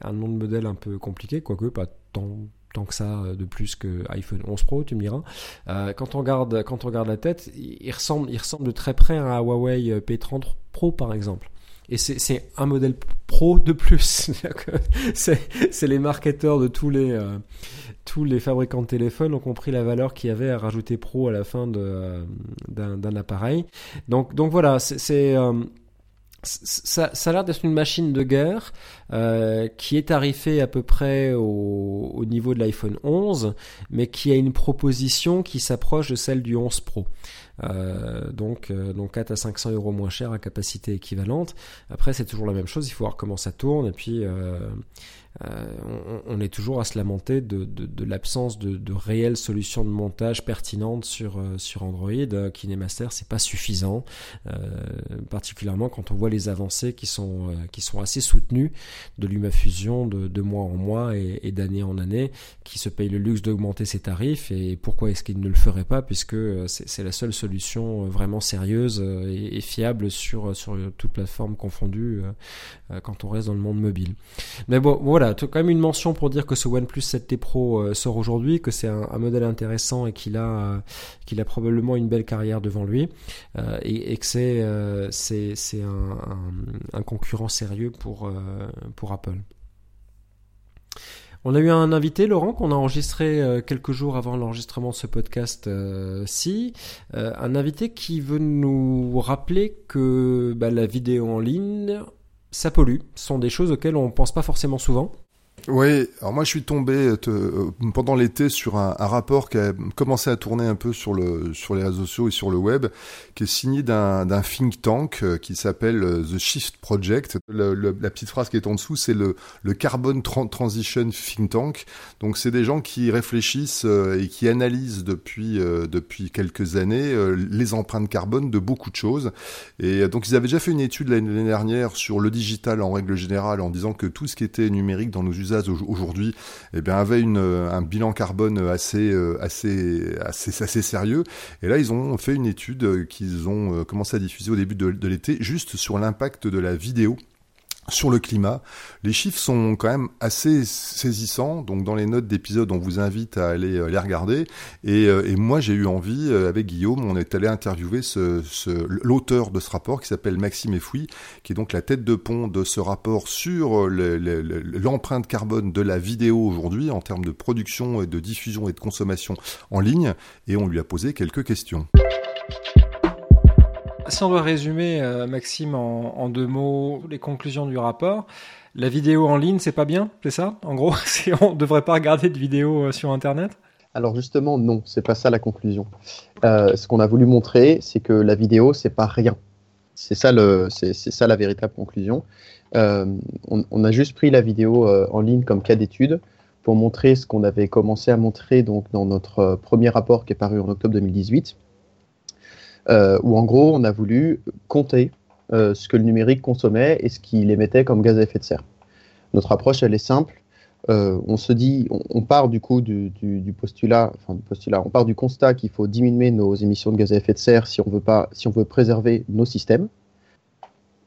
un nom de modèle un peu compliqué, quoique pas tant tant que ça de plus que iPhone 11 Pro, tu me diras. Euh, quand on regarde quand on regarde la tête, il ressemble il ressemble de très près à Huawei P30 Pro par exemple. Et c'est un modèle pro de plus. [LAUGHS] c'est les marketeurs de tous les euh, tous les fabricants de téléphones ont compris la valeur qu'il y avait à rajouter pro à la fin d'un appareil. Donc donc voilà, c'est ça, ça, a l'air d'être une machine de guerre euh, qui est tarifée à peu près au, au niveau de l'iPhone 11, mais qui a une proposition qui s'approche de celle du 11 Pro. Euh, donc, euh, donc 4 à 500 euros moins cher à capacité équivalente. Après, c'est toujours la même chose, il faut voir comment ça tourne. Et puis, euh, on, est toujours à se lamenter de, de, l'absence de, de, réelles solutions de montage pertinentes sur, euh, sur Android. Euh, KineMaster, c'est pas suffisant, particulièrement quand on voit les avancées qui sont, qui sont assez soutenues de LumaFusion de, mois en mois et, d'année en année, qui se paye le luxe d'augmenter ses tarifs. Et pourquoi est-ce qu'il ne le ferait pas, puisque c'est la seule solution vraiment sérieuse et, et, fiable sur, sur toute plateforme confondue quand on reste dans le monde mobile. Mais bon, voilà, quand même une mention pour dire que ce OnePlus 7T Pro sort aujourd'hui, que c'est un, modèle intéressant et qu'il a, qu'il a probablement une belle carrière devant lui, et, que c'est, un, concurrent sérieux pour, Apple. On a eu un invité, Laurent, qu'on a enregistré euh, quelques jours avant l'enregistrement de ce podcast-ci. Euh, euh, un invité qui veut nous rappeler que bah, la vidéo en ligne, ça pollue. Sont des choses auxquelles on ne pense pas forcément souvent. Oui, alors moi je suis tombé euh, pendant l'été sur un, rapport qui a commencé à tourner un peu sur le sur les réseaux sociaux et sur le web, qui est signé d'un think tank euh, qui s'appelle euh, The Shift Project. la petite phrase qui est en dessous, c'est le le Carbon Transition Think Tank. Donc c'est des gens qui réfléchissent et qui analysent depuis depuis quelques années les empreintes carbone de beaucoup de choses. Et donc ils avaient déjà fait une étude l'année dernière sur le digital en règle générale en disant que tout ce qui était numérique dans nos usages aujourd'hui eh bien avait une, euh, un bilan carbone assez euh, assez assez assez sérieux. Et là ils ont fait une étude euh, qu'ils ont commencé à diffuser au début de l'été juste sur l'impact de la vidéo sur le climat. Les chiffres sont quand même assez saisissants. Donc dans les notes d'épisode, on vous invite à aller euh, les regarder. Et, euh, et moi, j'ai eu envie, euh, avec Guillaume, on est allé interviewer l'auteur de ce rapport qui s'appelle Maxime Effoui, qui est donc la tête de pont de ce rapport sur l'empreinte carbone de la vidéo aujourd'hui en termes de production et de diffusion et de consommation en ligne. Et on lui a posé quelques questions. Si on doit résumer, euh, Maxime, en, deux mots, les conclusions du rapport, la vidéo en ligne, c'est pas bien, c'est ça En gros, [LAUGHS] on ne devrait pas regarder de vidéos euh, sur Internet? Alors justement, non, c'est pas ça la conclusion. Euh, ce qu'on a voulu montrer, c'est que la vidéo, c'est pas rien. C'est ça, le, c'est, ça la véritable conclusion. on, a juste pris la vidéo en ligne comme cas d'étude pour montrer ce qu'on avait commencé à montrer donc dans notre premier rapport qui est paru en octobre 2018, euh, où en gros on a voulu compter euh, ce que le numérique consommait et ce qu'il émettait comme gaz à effet de serre. Notre approche, elle est simple. Euh, on se dit, on, part du coup du, postulat, enfin du postulat, on part du constat qu'il faut diminuer nos émissions de gaz à effet de serre si on veut pas, si on veut préserver nos systèmes.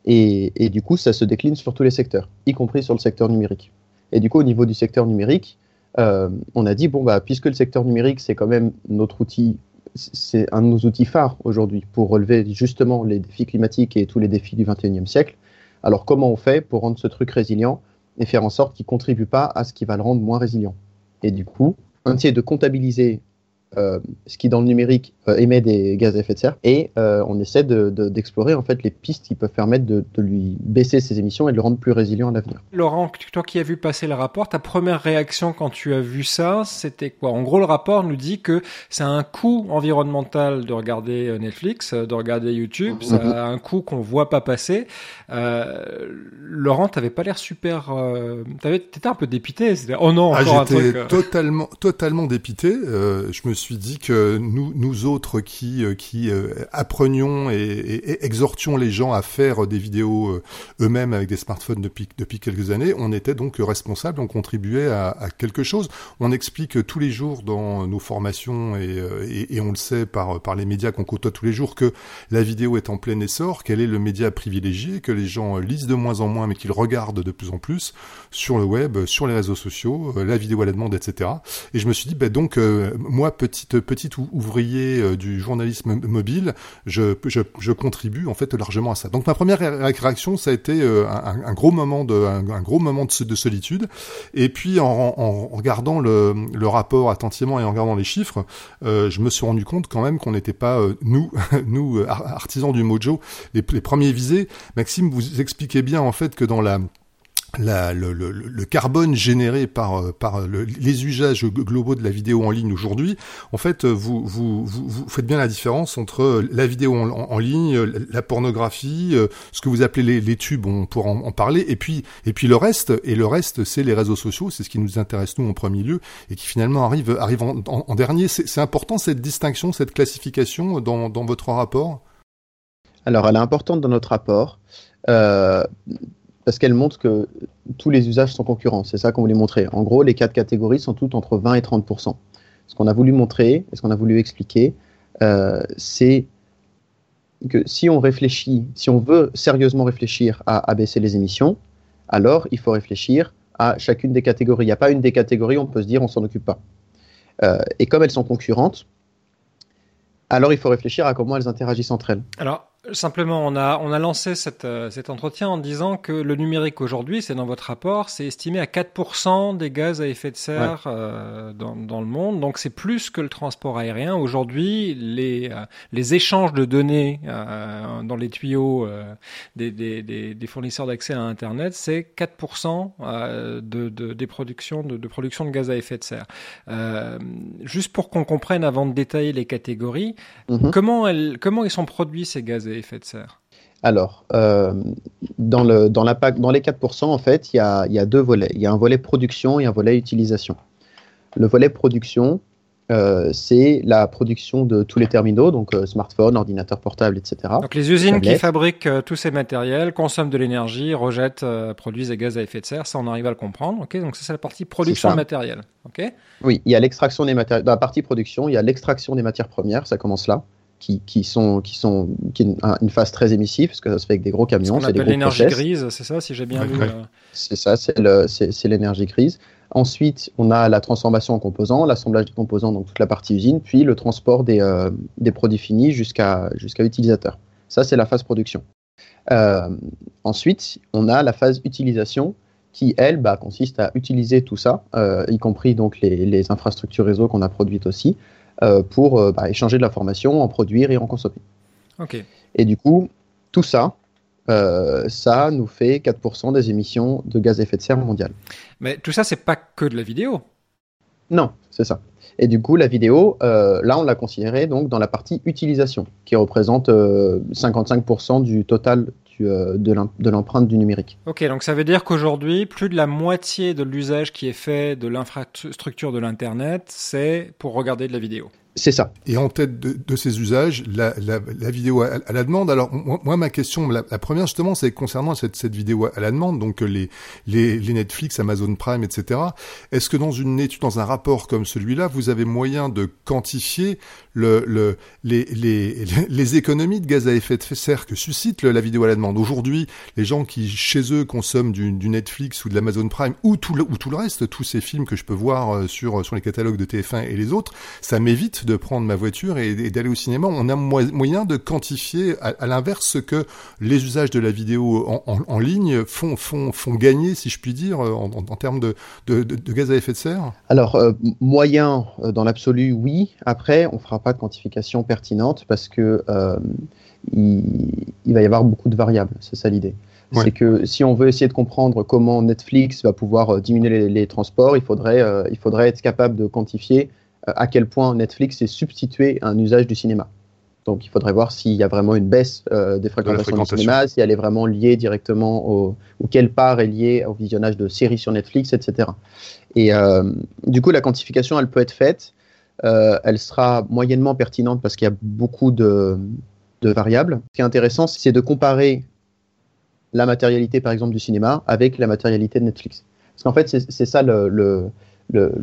Et, du coup, ça se décline sur tous les secteurs, y compris sur le secteur numérique. Et du coup, au niveau du secteur numérique, euh, on a dit bon bah puisque le secteur numérique c'est quand même notre outil c'est un de nos outils phares aujourd'hui pour relever justement les défis climatiques et tous les défis du 21e siècle. Alors comment on fait pour rendre ce truc résilient et faire en sorte qu'il ne contribue pas à ce qui va le rendre moins résilient? Et du coup, un de comptabiliser euh, ce qui dans le numérique euh, émet des gaz à effet de serre et euh, on essaie d'explorer en fait les pistes qui peuvent permettre de, lui baisser ses émissions et de le rendre plus résilient à l'avenir. Laurent, toi qui as vu passer le rapport, ta première réaction quand tu as vu ça, c'était quoi? En gros, le rapport nous dit que c'est un coût environnemental de regarder Netflix, de regarder YouTube, ça mhm. a un coût qu'on voit pas passer. Laurent, t'avais pas l'air super, t'étais un peu dépité. Oh non, ah, encore un truc. totalement, totalement dépité. je me suis suis dit que nous, nous autres qui, euh, qui euh, apprenions et, exhortions les gens à faire des vidéos euh, eux-mêmes avec des smartphones depuis, depuis quelques années, on était donc responsables, on contribuait à, quelque chose. On explique tous les jours dans nos formations et, et, on le sait par, par les médias qu'on côtoie tous les jours que la vidéo est en plein essor, qu'elle est le média privilégié, que les gens lisent de moins en moins mais qu'ils regardent de plus en plus sur le web, sur les réseaux sociaux, la vidéo à la demande, etc. Et je me suis dit, bah donc, moi, petit petite petite ouvrier euh, du journalisme mobile, je, je, je, contribue en fait largement à ça. Donc ma première réaction, ça a été euh, un, gros moment de un, gros moment de, de, solitude. Et puis en, en regardant le, le, rapport attentivement et en regardant les chiffres, euh, je me suis rendu compte quand même qu'on n'était pas nous [LAUGHS] nous artisans du mojo les, les premiers visés. Maxime, vous expliquez bien en fait que dans la le, carbone généré par, euh, par les usages globaux de la vidéo en ligne aujourd'hui, en fait, vous, vous, faites bien la différence entre la vidéo en, ligne, la pornographie, euh, ce que vous appelez les, tubes, on pourra en, parler, et puis, le reste, et le reste, c'est les réseaux sociaux, c'est ce qui nous intéresse nous en premier lieu, et qui finalement arrive, en, dernier. C'est important cette distinction, cette classification dans, votre rapport? Alors, elle est importante dans notre rapport. Euh, parce qu'elle montre que tous les usages sont concurrents. C'est ça qu'on voulait montrer. En gros, les quatre catégories sont toutes entre 20 et 30% Ce qu'on a voulu montrer, et ce qu'on a voulu expliquer, euh, c'est que si on réfléchit, si on veut sérieusement réfléchir à abaisser les émissions, alors il faut réfléchir à chacune des catégories. Il n'y a pas une des catégories, on peut se dire on s'en occupe pas. Euh, et comme elles sont concurrentes, alors il faut réfléchir à comment elles interagissent entre elles. Alors, Simplement, on a, on a lancé cette, euh, cet entretien en disant que le numérique aujourd'hui, c'est dans votre rapport, c'est estimé à 4% des gaz à effet de serre euh, dans, dans, le monde. Donc c'est plus que le transport aérien. Aujourd'hui, les, euh, les échanges de données euh, dans les tuyaux des, des, des, des, fournisseurs d'accès à Internet, c'est 4% de, de, des productions de, de, production de gaz à effet de serre. juste pour qu'on comprenne avant de détailler les catégories, mm-hmm. comment, elles, comment ils sont produits ces gaz à effet de serre alors, euh, dans, le, dans, la, dans les 4%, en fait, il y a, y a, deux volets. Il y a un volet production et un volet utilisation. Le volet production, euh, c'est la production de tous les terminaux, donc euh, smartphones, ordinateurs portables, etc. Donc les usines qui fabriquent tous ces matériels consomment de l'énergie, rejettent, produisent des gaz à effet de serre. Ça, on arrive à le comprendre. Ok, donc ça c'est la partie production de matériel. Ok? Oui, il y a l'extraction des matériels. Dans la partie production, il y a l'extraction des matières premières. Ça commence là qui, sont, qui sont qui est une, phase très émissive, parce que ça se fait avec des gros camions. C'est l'énergie grise, c'est ça, si j'ai bien vu. Euh. C'est ça, c'est l'énergie grise. Ensuite, on a la transformation en composants, l'assemblage des composants, donc toute la partie usine, puis le transport des, euh, des produits finis jusqu'à jusqu'à utilisateur. Ça, c'est la phase production. Euh, ensuite, on a la phase utilisation qui, elle, bah, consiste à utiliser tout ça, y compris donc les, les infrastructures réseau qu'on a produites aussi, euh, pour euh, bah, échanger de l'information, en produire et en consommer. Et du coup, tout ça, euh, ça nous fait 4% des émissions de gaz à effet de serre mondiales. Mais tout ça, c'est pas que de la vidéo. Non, c'est ça. Et du coup, la vidéo, là, on l'a considérée donc dans la partie utilisation, qui représente 55% du total euh, de l'empreinte du numérique. Ok, donc ça veut dire qu'aujourd'hui, plus de la moitié de l'usage qui est fait de l'infrastructure de l'Internet, c'est pour regarder de la vidéo. C'est ça. Et en tête de, de ces usages, la, la, la vidéo à, la demande. Alors moi, ma question, la, la première justement, c'est concernant cette, cette, vidéo à la demande, donc les, les, les Netflix, Amazon Prime, etc. Est-ce que dans une étude, dans un rapport comme celui-là, vous avez moyen de quantifier le, le, les, les, [LAUGHS] les économies de gaz à effet de serre que suscite la vidéo à la demande? Aujourd'hui, les gens qui chez eux consomment du, du Netflix ou de l'Amazon Prime ou tout, le, ou tout le reste, tous ces films que je peux voir euh, sur, sur les catalogues de TF1 et les autres, ça m'évite de prendre ma voiture et, d'aller au cinéma. On a moyen de quantifier, à, l'inverse, ce que les usages de la vidéo en, ligne font, font, font gagner, si je puis dire, en, termes de, de, gaz à effet de serre Alors, euh, moyen, euh, dans l'absolu, oui. Après, on ne fera pas de quantification pertinente parce que euh, il, va y avoir beaucoup de variables. C'est ça l'idée. C'est que si on veut essayer de comprendre comment Netflix va pouvoir diminuer les, transports, il faudrait, il faudrait être capable de quantifier à quel point Netflix est substitué à un usage du cinéma. Donc il faudrait voir s'il y a vraiment une baisse euh, des fréquentations du cinéma, si elle est vraiment liée directement au, ou quelle part est liée au visionnage de séries sur Netflix, etc. Et euh, du coup, la quantification, elle peut être faite. elle sera moyennement pertinente parce qu'il y a beaucoup de, variables. Ce qui est intéressant, c'est de comparer la matérialité, par exemple, du cinéma avec la matérialité de Netflix. Parce qu'en fait, c'est ça le, le, le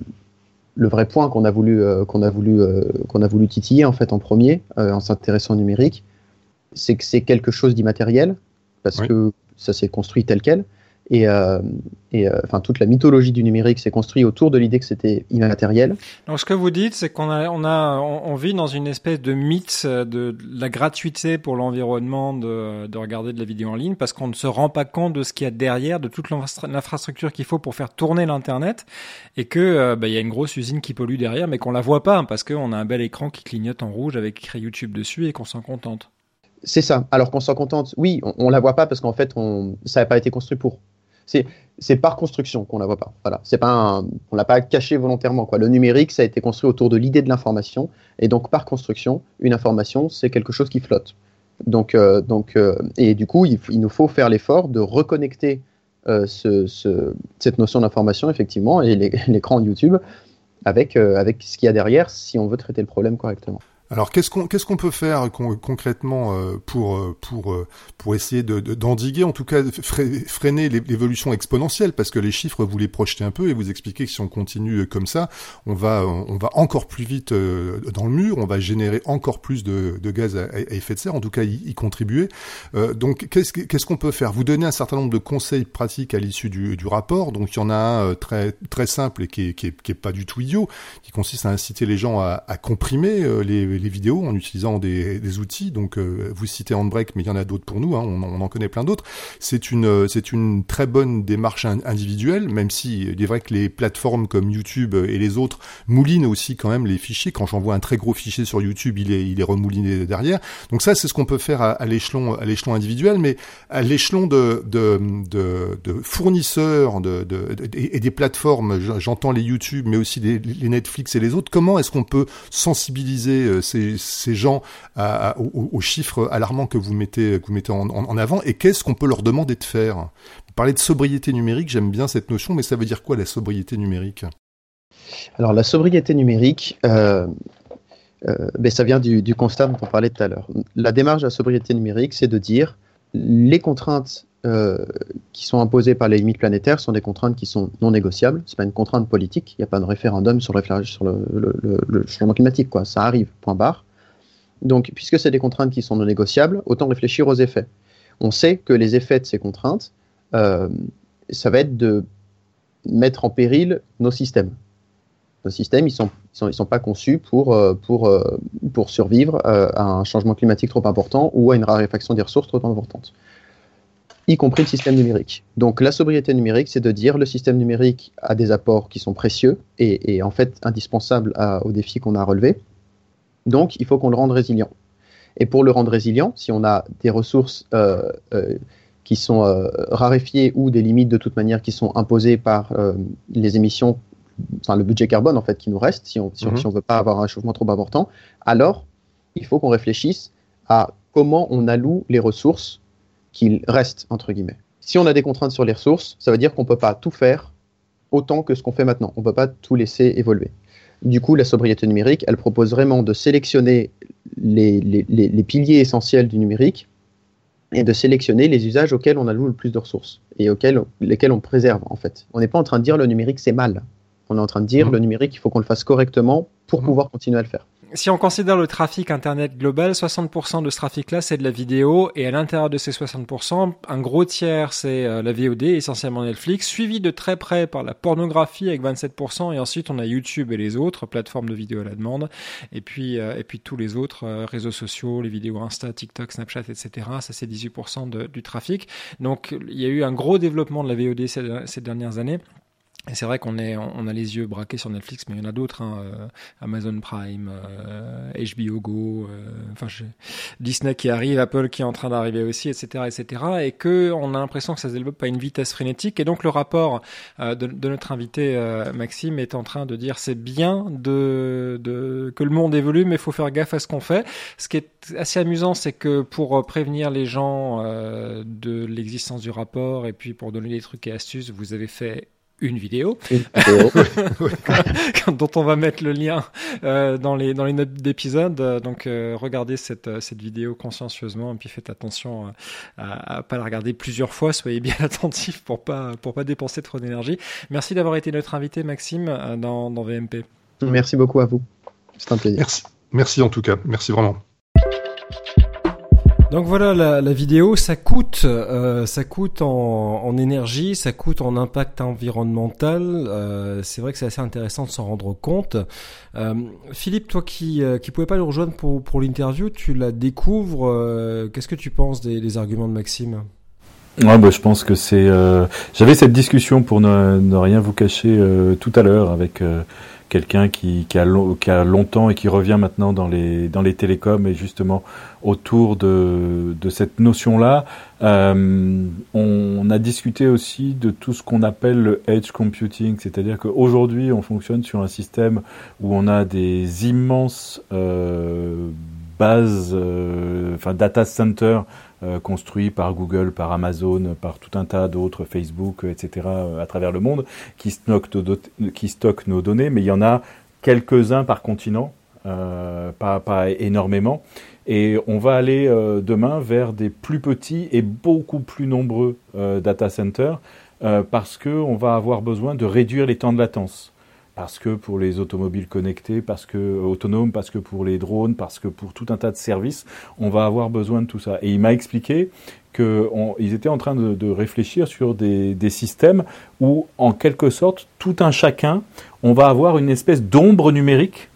vrai point qu'on a voulu euh, qu'on a voulu euh, qu'on a voulu titiller en fait en premier euh, en s'intéressant au numérique, c'est que c'est quelque chose d'immatériel parce que ça s'est construit tel quel et, euh, et euh, enfin toute la mythologie du numérique s'est construite autour de l'idée que c'était immatériel. Donc ce que vous dites, c'est qu'on a, on a, on, vit dans une espèce de mythe de, la gratuité pour l'environnement de, de regarder de la vidéo en ligne, parce qu'on ne se rend pas compte de ce qu'il y a derrière, de toute l'infrastructure qu'il faut pour faire tourner l'internet, et que euh, bah, il y a une grosse usine qui pollue derrière, mais qu'on la voit pas, parce qu'on a un bel écran qui clignote en rouge avec écrit YouTube dessus et qu'on s'en contente. C'est ça. Alors qu'on s'en contente, oui, on, on, la voit pas parce qu'en fait, on, ça n'a pas été construit pour c'est par construction qu'on la voit pas. Voilà, c'est pas on l'a pas caché volontairement quoi. Le numérique, ça a été construit autour de l'idée de l'information et donc par construction, une information, c'est quelque chose qui flotte. Donc euh, donc euh, et du coup, il, nous faut faire l'effort de reconnecter euh, ce, cette notion d'information effectivement et [LAUGHS] l'écran YouTube avec avec ce qu'il y a derrière si on veut traiter le problème correctement. Alors qu'est-ce qu'on qu'est-ce qu'on peut faire concrètement euh, pour euh, pour euh, pour essayer de d'endiguer en tout cas freiner l'évolution exponentielle? Parce que les chiffres vous les projetez un peu et vous expliquez que si on continue comme ça, on va on va encore plus vite dans le mur, on va générer encore plus de, gaz à, effet de serre, en tout cas y, contribuer. donc qu'est-ce qu'est-ce qu'on peut faire? Vous donnez un certain nombre de conseils pratiques à l'issue du, du rapport. Donc il y en a un très très simple et qui est, qui est, qui est pas du tout idiot, qui consiste à inciter les gens à, à comprimer les les vidéos en utilisant des, outils. Donc, euh, vous citez Handbrake, mais il y en a d'autres pour nous. Hein, on, en connaît plein d'autres. C'est une, euh, c'est une très bonne démarche individuelle, même si il est vrai que les plateformes comme YouTube et les autres moulinent aussi quand même les fichiers. Quand j'envoie un très gros fichier sur YouTube, il est, il est remouliné derrière. Donc ça, c'est ce qu'on peut faire à, l'échelon, à l'échelon individuel, mais à l'échelon de, de, de, fournisseurs de, et des plateformes, j'entends les YouTube, mais aussi les, les Netflix et les autres. Comment est-ce qu'on peut sensibiliser euh, ces, gens aux, chiffres alarmants que vous mettez, en, avant et qu'est-ce qu'on peut leur demander de faire? Vous parlez de sobriété numérique, j'aime bien cette notion, mais ça veut dire quoi la sobriété numérique? Alors la sobriété numérique, euh, euh, ben, ça vient du, constat dont on parlait tout à l'heure. La démarche de la sobriété numérique, c'est de dire les contraintes qui sont imposées par les limites planétaires sont des contraintes qui sont non négociables. C'est pas une contrainte politique. Il n'y a pas de référendum sur, le, sur le, changement climatique. Quoi. Ça arrive, point barre. Donc, puisque c'est des contraintes qui sont non négociables, autant réfléchir aux effets. On sait que les effets de ces contraintes, euh, ça va être de mettre en péril nos systèmes. Nos systèmes, ils ne sont, ils sont, pas conçus pour, euh, pour, euh, pour survivre à un changement climatique trop important ou à une raréfaction des ressources trop importante, y compris le système numérique. Donc la sobriété numérique, c'est de dire le système numérique a des apports qui sont précieux et, en fait indispensables aux défis qu'on a relevés donc, il faut qu'on le rende résilient. Et pour le rendre résilient, si on a des ressources euh, euh, qui sont euh, raréfiées ou des limites de toute manière qui sont imposées par les émissions, enfin le budget carbone en fait qui nous reste, si on ne mhm. veut pas avoir un réchauffement trop important, alors il faut qu'on réfléchisse à comment on alloue les ressources qu'il reste, entre guillemets. Si on a des contraintes sur les ressources, ça veut dire qu'on ne peut pas tout faire autant que ce qu'on fait maintenant. On ne peut pas tout laisser évoluer. Du coup, la sobriété numérique, elle propose vraiment de sélectionner les, piliers essentiels du numérique et de sélectionner les usages auxquels on alloue le plus de ressources et auxquels, lesquels on préserve en fait. On n'est pas en train de dire le numérique c'est mal. On est en train de dire mmh. le numérique il faut qu'on le fasse correctement pour mmh. pouvoir continuer à le faire si on considère le trafic Internet global, 60% de ce trafic-là, c'est de la vidéo. Et à l'intérieur de ces 60%, un gros tiers, c'est euh, la VOD, essentiellement Netflix, suivi de très près par la pornographie avec 27%. Et ensuite, on a YouTube et les autres plateformes de vidéo à la demande. Et puis, euh, et puis tous les autres euh, réseaux sociaux, les vidéos Insta, TikTok, Snapchat, etc. Ça, c'est 18% du trafic. Donc, il y a eu un gros développement de la VOD ces dernières années. Et c'est vrai qu'on est, on a les yeux braqués sur Netflix, mais il y en a d'autres, hein, euh, Amazon Prime, HBO euh, Go, euh, enfin Disney qui arrive, Apple qui est en train d'arriver aussi, etc., etc. Et que on a l'impression que ça se développe à une vitesse frénétique. Et donc le rapport de, de, notre invité Maxime est en train de dire c'est bien de, de que le monde évolue, mais il faut faire gaffe à ce qu'on fait. Ce qui est assez amusant, c'est que pour prévenir les gens de l'existence du rapport et puis pour donner des trucs et astuces, vous avez fait une vidéo, [LAUGHS] dont on va mettre le lien euh, dans les dans les notes d'épisode. Donc euh, regardez cette euh, cette vidéo consciencieusement et puis faites attention à, à pas la regarder plusieurs fois. Soyez bien [LAUGHS] attentifs pour pas pour pas dépenser trop d'énergie. Merci d'avoir été notre invité Maxime dans dans VMP. Merci beaucoup à vous. C'est un plaisir. Merci. Merci en tout cas. Merci vraiment. Donc voilà, la, la, vidéo, ça coûte, euh, ça coûte en, en, énergie, ça coûte en impact environnemental. Euh, c'est vrai que c'est assez intéressant de s'en rendre compte. Euh, Philippe, toi qui euh, qui pouvais pas nous rejoindre pour pour l'interview, tu la découvres. Euh, qu'est-ce que tu penses des, des arguments de Maxime? Ouais, bah, je pense que c'est. J'avais cette discussion pour ne, ne rien vous cacher tout à l'heure avec quelqu'un qui, qui, a longtemps et qui revient maintenant dans les, dans les télécoms et justement autour de, de cette notion-là. Euh, on, a discuté aussi de tout ce qu'on appelle le edge computing, c'est-à-dire qu'aujourd'hui on fonctionne sur un système où on a des immenses euh, bases, euh, enfin data centers construits par Google, par Amazon, par tout un tas d'autres, Facebook, etc., euh, à travers le monde, qui stockent, nos données, mais il y en a quelques-uns par continent. pas, pas énormément. Et on va aller demain vers des plus petits et beaucoup plus nombreux data centers parce qu'on va avoir besoin de réduire les temps de latence parce que pour les automobiles connectés, parce que autonomes, parce que pour les drones, parce que pour tout un tas de services, on va avoir besoin de tout ça. Et il m'a expliqué qu'ils étaient en train de, réfléchir sur des, des, systèmes où, en quelque sorte, tout un chacun, on va avoir une espèce d'ombre numérique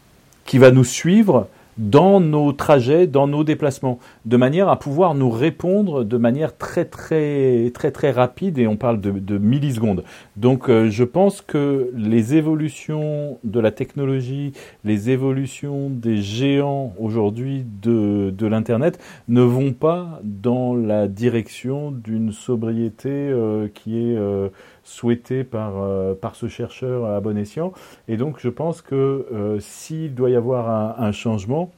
qui va nous suivre dans nos trajets, dans nos déplacements, de manière à pouvoir nous répondre de manière très très très très rapide et on parle de, millisecondes. Donc euh, je pense que les évolutions de la technologie, les évolutions des géants aujourd'hui de, de l'internet ne vont pas dans la direction d'une sobriété euh, qui est euh, souhaité par, euh, par ce chercheur à bon escient. Et donc je pense que euh, s'il doit y avoir un, changement,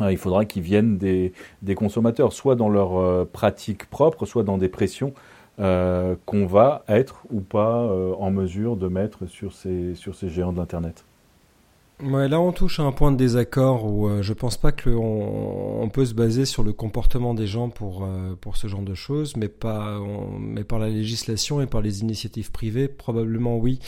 euh, il faudra qu'il vienne des, des, consommateurs, soit dans leurs pratiques propres, soit dans des pressions qu'on va être ou pas en mesure de mettre sur ces, sur ces géants de l'Internet. Ouais, là on touche à un point de désaccord où euh, je pense pas que on, peut se baser sur le comportement des gens pour euh, pour ce genre de choses, mais pas mais par la législation et par les initiatives privées probablement oui,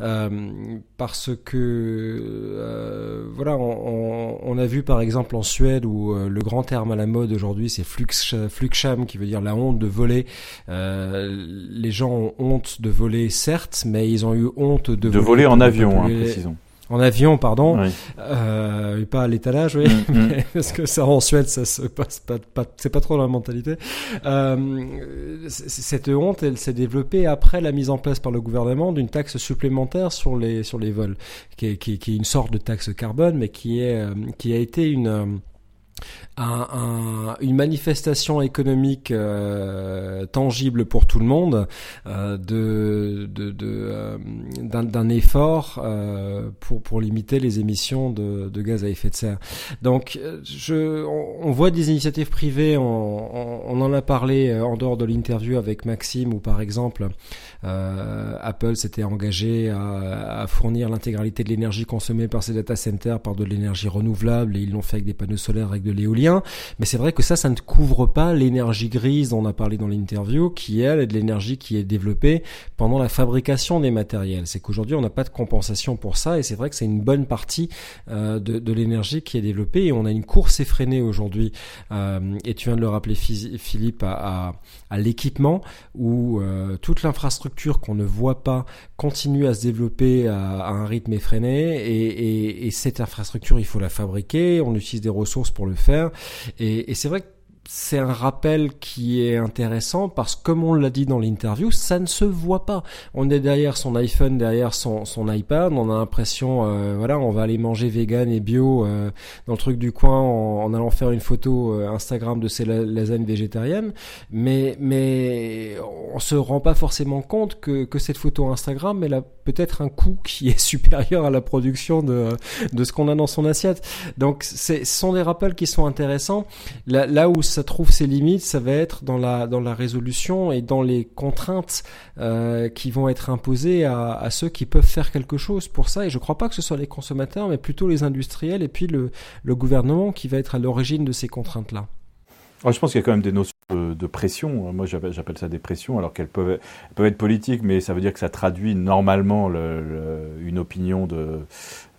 euh, parce que voilà on, on, a vu par exemple en Suède où le grand terme à la mode aujourd'hui c'est flux fluxsham qui veut dire la honte de voler. les gens ont honte de voler certes, mais ils ont eu honte de, de voler, en avion, hein, précisons en avion, pardon, euh, pas à l'étalage, oui, mm, mm. [LAUGHS] parce que ça en Suède, ça se passe pas, pas c'est pas trop dans la mentalité. Euh, cette honte, elle s'est développée après la mise en place par le gouvernement d'une taxe supplémentaire sur les sur les vols, qui est, qui, qui est une sorte de taxe carbone, mais qui est euh, qui a été une euh, un, une manifestation économique euh, tangible pour tout le monde euh, de, de, de euh, d'un, effort euh, pour pour limiter les émissions de, de, gaz à effet de serre. Donc, je, on, voit des initiatives privées. On, on, en a parlé en dehors de l'interview avec Maxime, où par exemple Apple s'était engagé à, à fournir l'intégralité de l'énergie consommée par ses data centers par de l'énergie renouvelable, et ils l'ont fait avec des panneaux solaires, avec de l'éolien mais c'est vrai que ça, ça ne couvre pas l'énergie grise dont on a parlé dans l'interview, qui elle est de l'énergie qui est développée pendant la fabrication des matériels. C'est qu'aujourd'hui, on n'a pas de compensation pour ça, et c'est vrai que c'est une bonne partie euh, de, l'énergie qui est développée, et on a une course effrénée aujourd'hui. Euh, et tu viens de le rappeler, Philippe, à, l'équipement où euh, toute l'infrastructure qu'on ne voit pas continue à se développer à, un rythme effréné, et cette infrastructure, il faut la fabriquer. On utilise des ressources pour le faire. Et, c'est vrai que c'est un rappel qui est intéressant parce que comme on l'a dit dans l'interview, ça ne se voit pas. On est derrière son iPhone, derrière son, son iPad, on a l'impression, euh, voilà, on va aller manger vegan et bio euh, dans le truc du coin en, allant faire une photo euh, Instagram de ses lasagnes végétariennes, mais mais on se rend pas forcément compte que, que cette photo Instagram, elle a peut-être un coût [LAUGHS] qui est supérieur à la production de, de ce qu'on a dans son assiette. Donc ce sont des rappels qui sont intéressants. Là, là où ça trouve ses limites, ça va être dans la, résolution et dans les contraintes euh, qui vont être imposées à, ceux qui peuvent faire quelque chose pour ça. Et je ne crois pas que ce soit les consommateurs, mais plutôt les industriels et puis le, le gouvernement qui va être à l'origine de ces contraintes-là. Je pense qu'il y a quand même des notions de, pression. Moi, j'appelle ça des pressions, alors qu'elles peuvent, être politiques, mais ça veut dire que ça traduit normalement le, une opinion de,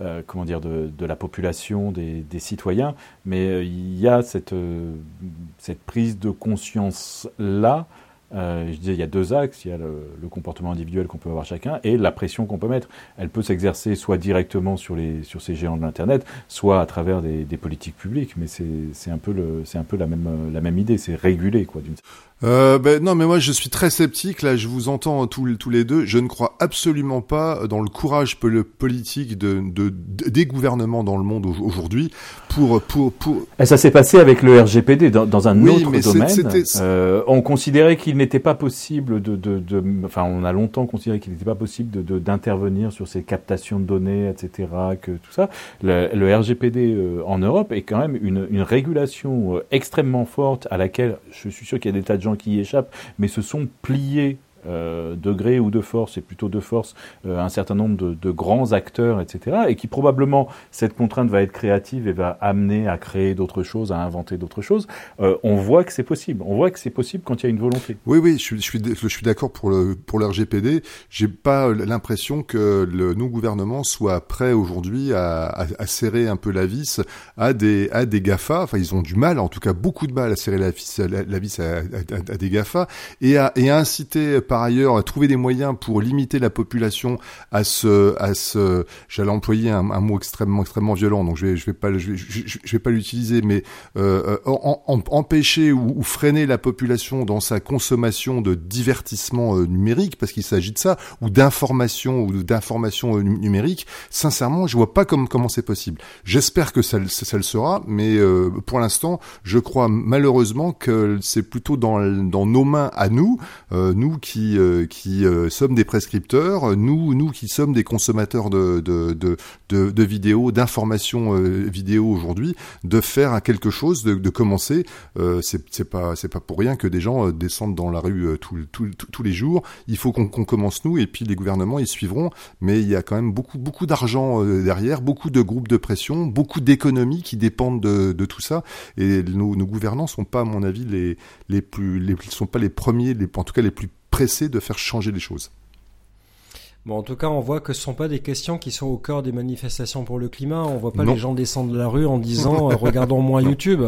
euh, comment dire, de, la population, des, citoyens. Mais euh, il y a cette, euh, cette prise de conscience là euh, je disais, il y a deux axes. Il y a le, comportement individuel qu'on peut avoir chacun et la pression qu'on peut mettre. Elle peut s'exercer soit directement sur, les, sur ces géants de l'Internet, soit à travers des, des politiques publiques. Mais c'est un peu, le, un peu la, même, la même idée. C'est réguler, quoi, euh, ben, non, mais moi je suis très sceptique. Là, je vous entends tous, tous les deux. Je ne crois absolument pas dans le courage politique de, de, des gouvernements dans le monde aujourd'hui pour pour pour. Et ça s'est passé avec le RGPD dans, dans un autre domaine. Euh, on considérait qu'il n'était pas possible de, de, de, enfin, on a longtemps considéré qu'il n'était pas possible de d'intervenir sur ces captations de données, etc. Que tout ça. Le, le RGPD euh, en Europe est quand même une, une régulation euh, extrêmement forte à laquelle je suis sûr qu'il y a des tas de gens qui y échappent, mais se sont pliés euh, de gré ou de force, et plutôt de force, euh, un certain nombre de, de, grands acteurs, etc. Et qui probablement, cette contrainte va être créative et va amener à créer d'autres choses, à inventer d'autres choses. Euh, on voit que c'est possible. On voit que c'est possible quand il y a une volonté. Oui, oui, je suis, je suis, d'accord pour le pour le RGPD. J'ai pas l'impression que le, nos gouvernements soient prêts aujourd'hui à, à, à, serrer un peu la vis à des à des Gafa. Enfin, ils ont du mal, en tout cas beaucoup de mal à serrer la vis, la, la vis à, à, des Gafa et à, et à inciter par ailleurs trouver des moyens pour limiter la population à ce, à ce, j'allais employer un, un, mot extrêmement, extrêmement violent, donc je vais, je vais pas, je vais, je, vais pas l'utiliser, mais euh, en, empêcher ou, ou, freiner la population dans sa consommation de divertissement euh, numérique, parce qu'il s'agit de ça, ou d'information ou d'information euh, numérique. Sincèrement, je vois pas comme, comment c'est possible. J'espère que ça, ça, ça, le sera, mais euh, pour l'instant, je crois malheureusement que c'est plutôt dans, dans nos mains à nous, nous qui qui, euh, euh, sommes des prescripteurs, nous, nous qui sommes des consommateurs de, de, de, vidéos, d'informations euh, vidéo aujourd'hui, de faire quelque chose, de, commencer. c'est pas c'est pas pour rien que des gens descendent dans la rue tous les jours. Il faut qu'on commence nous et puis les gouvernements ils suivront. Mais il y a quand même beaucoup beaucoup d'argent derrière, beaucoup de groupes de pression, beaucoup d'économies qui dépendent de, de tout ça. Et nos, nos gouvernants sont pas à mon avis les les plus les sont pas les premiers, en tout cas les plus pressé de faire changer les choses. Bon, en tout cas, on voit que ce sont pas des questions qui sont au cœur des manifestations pour le climat. On voit pas les gens descendre de la rue en disant euh, [LAUGHS] regardons moins YouTube.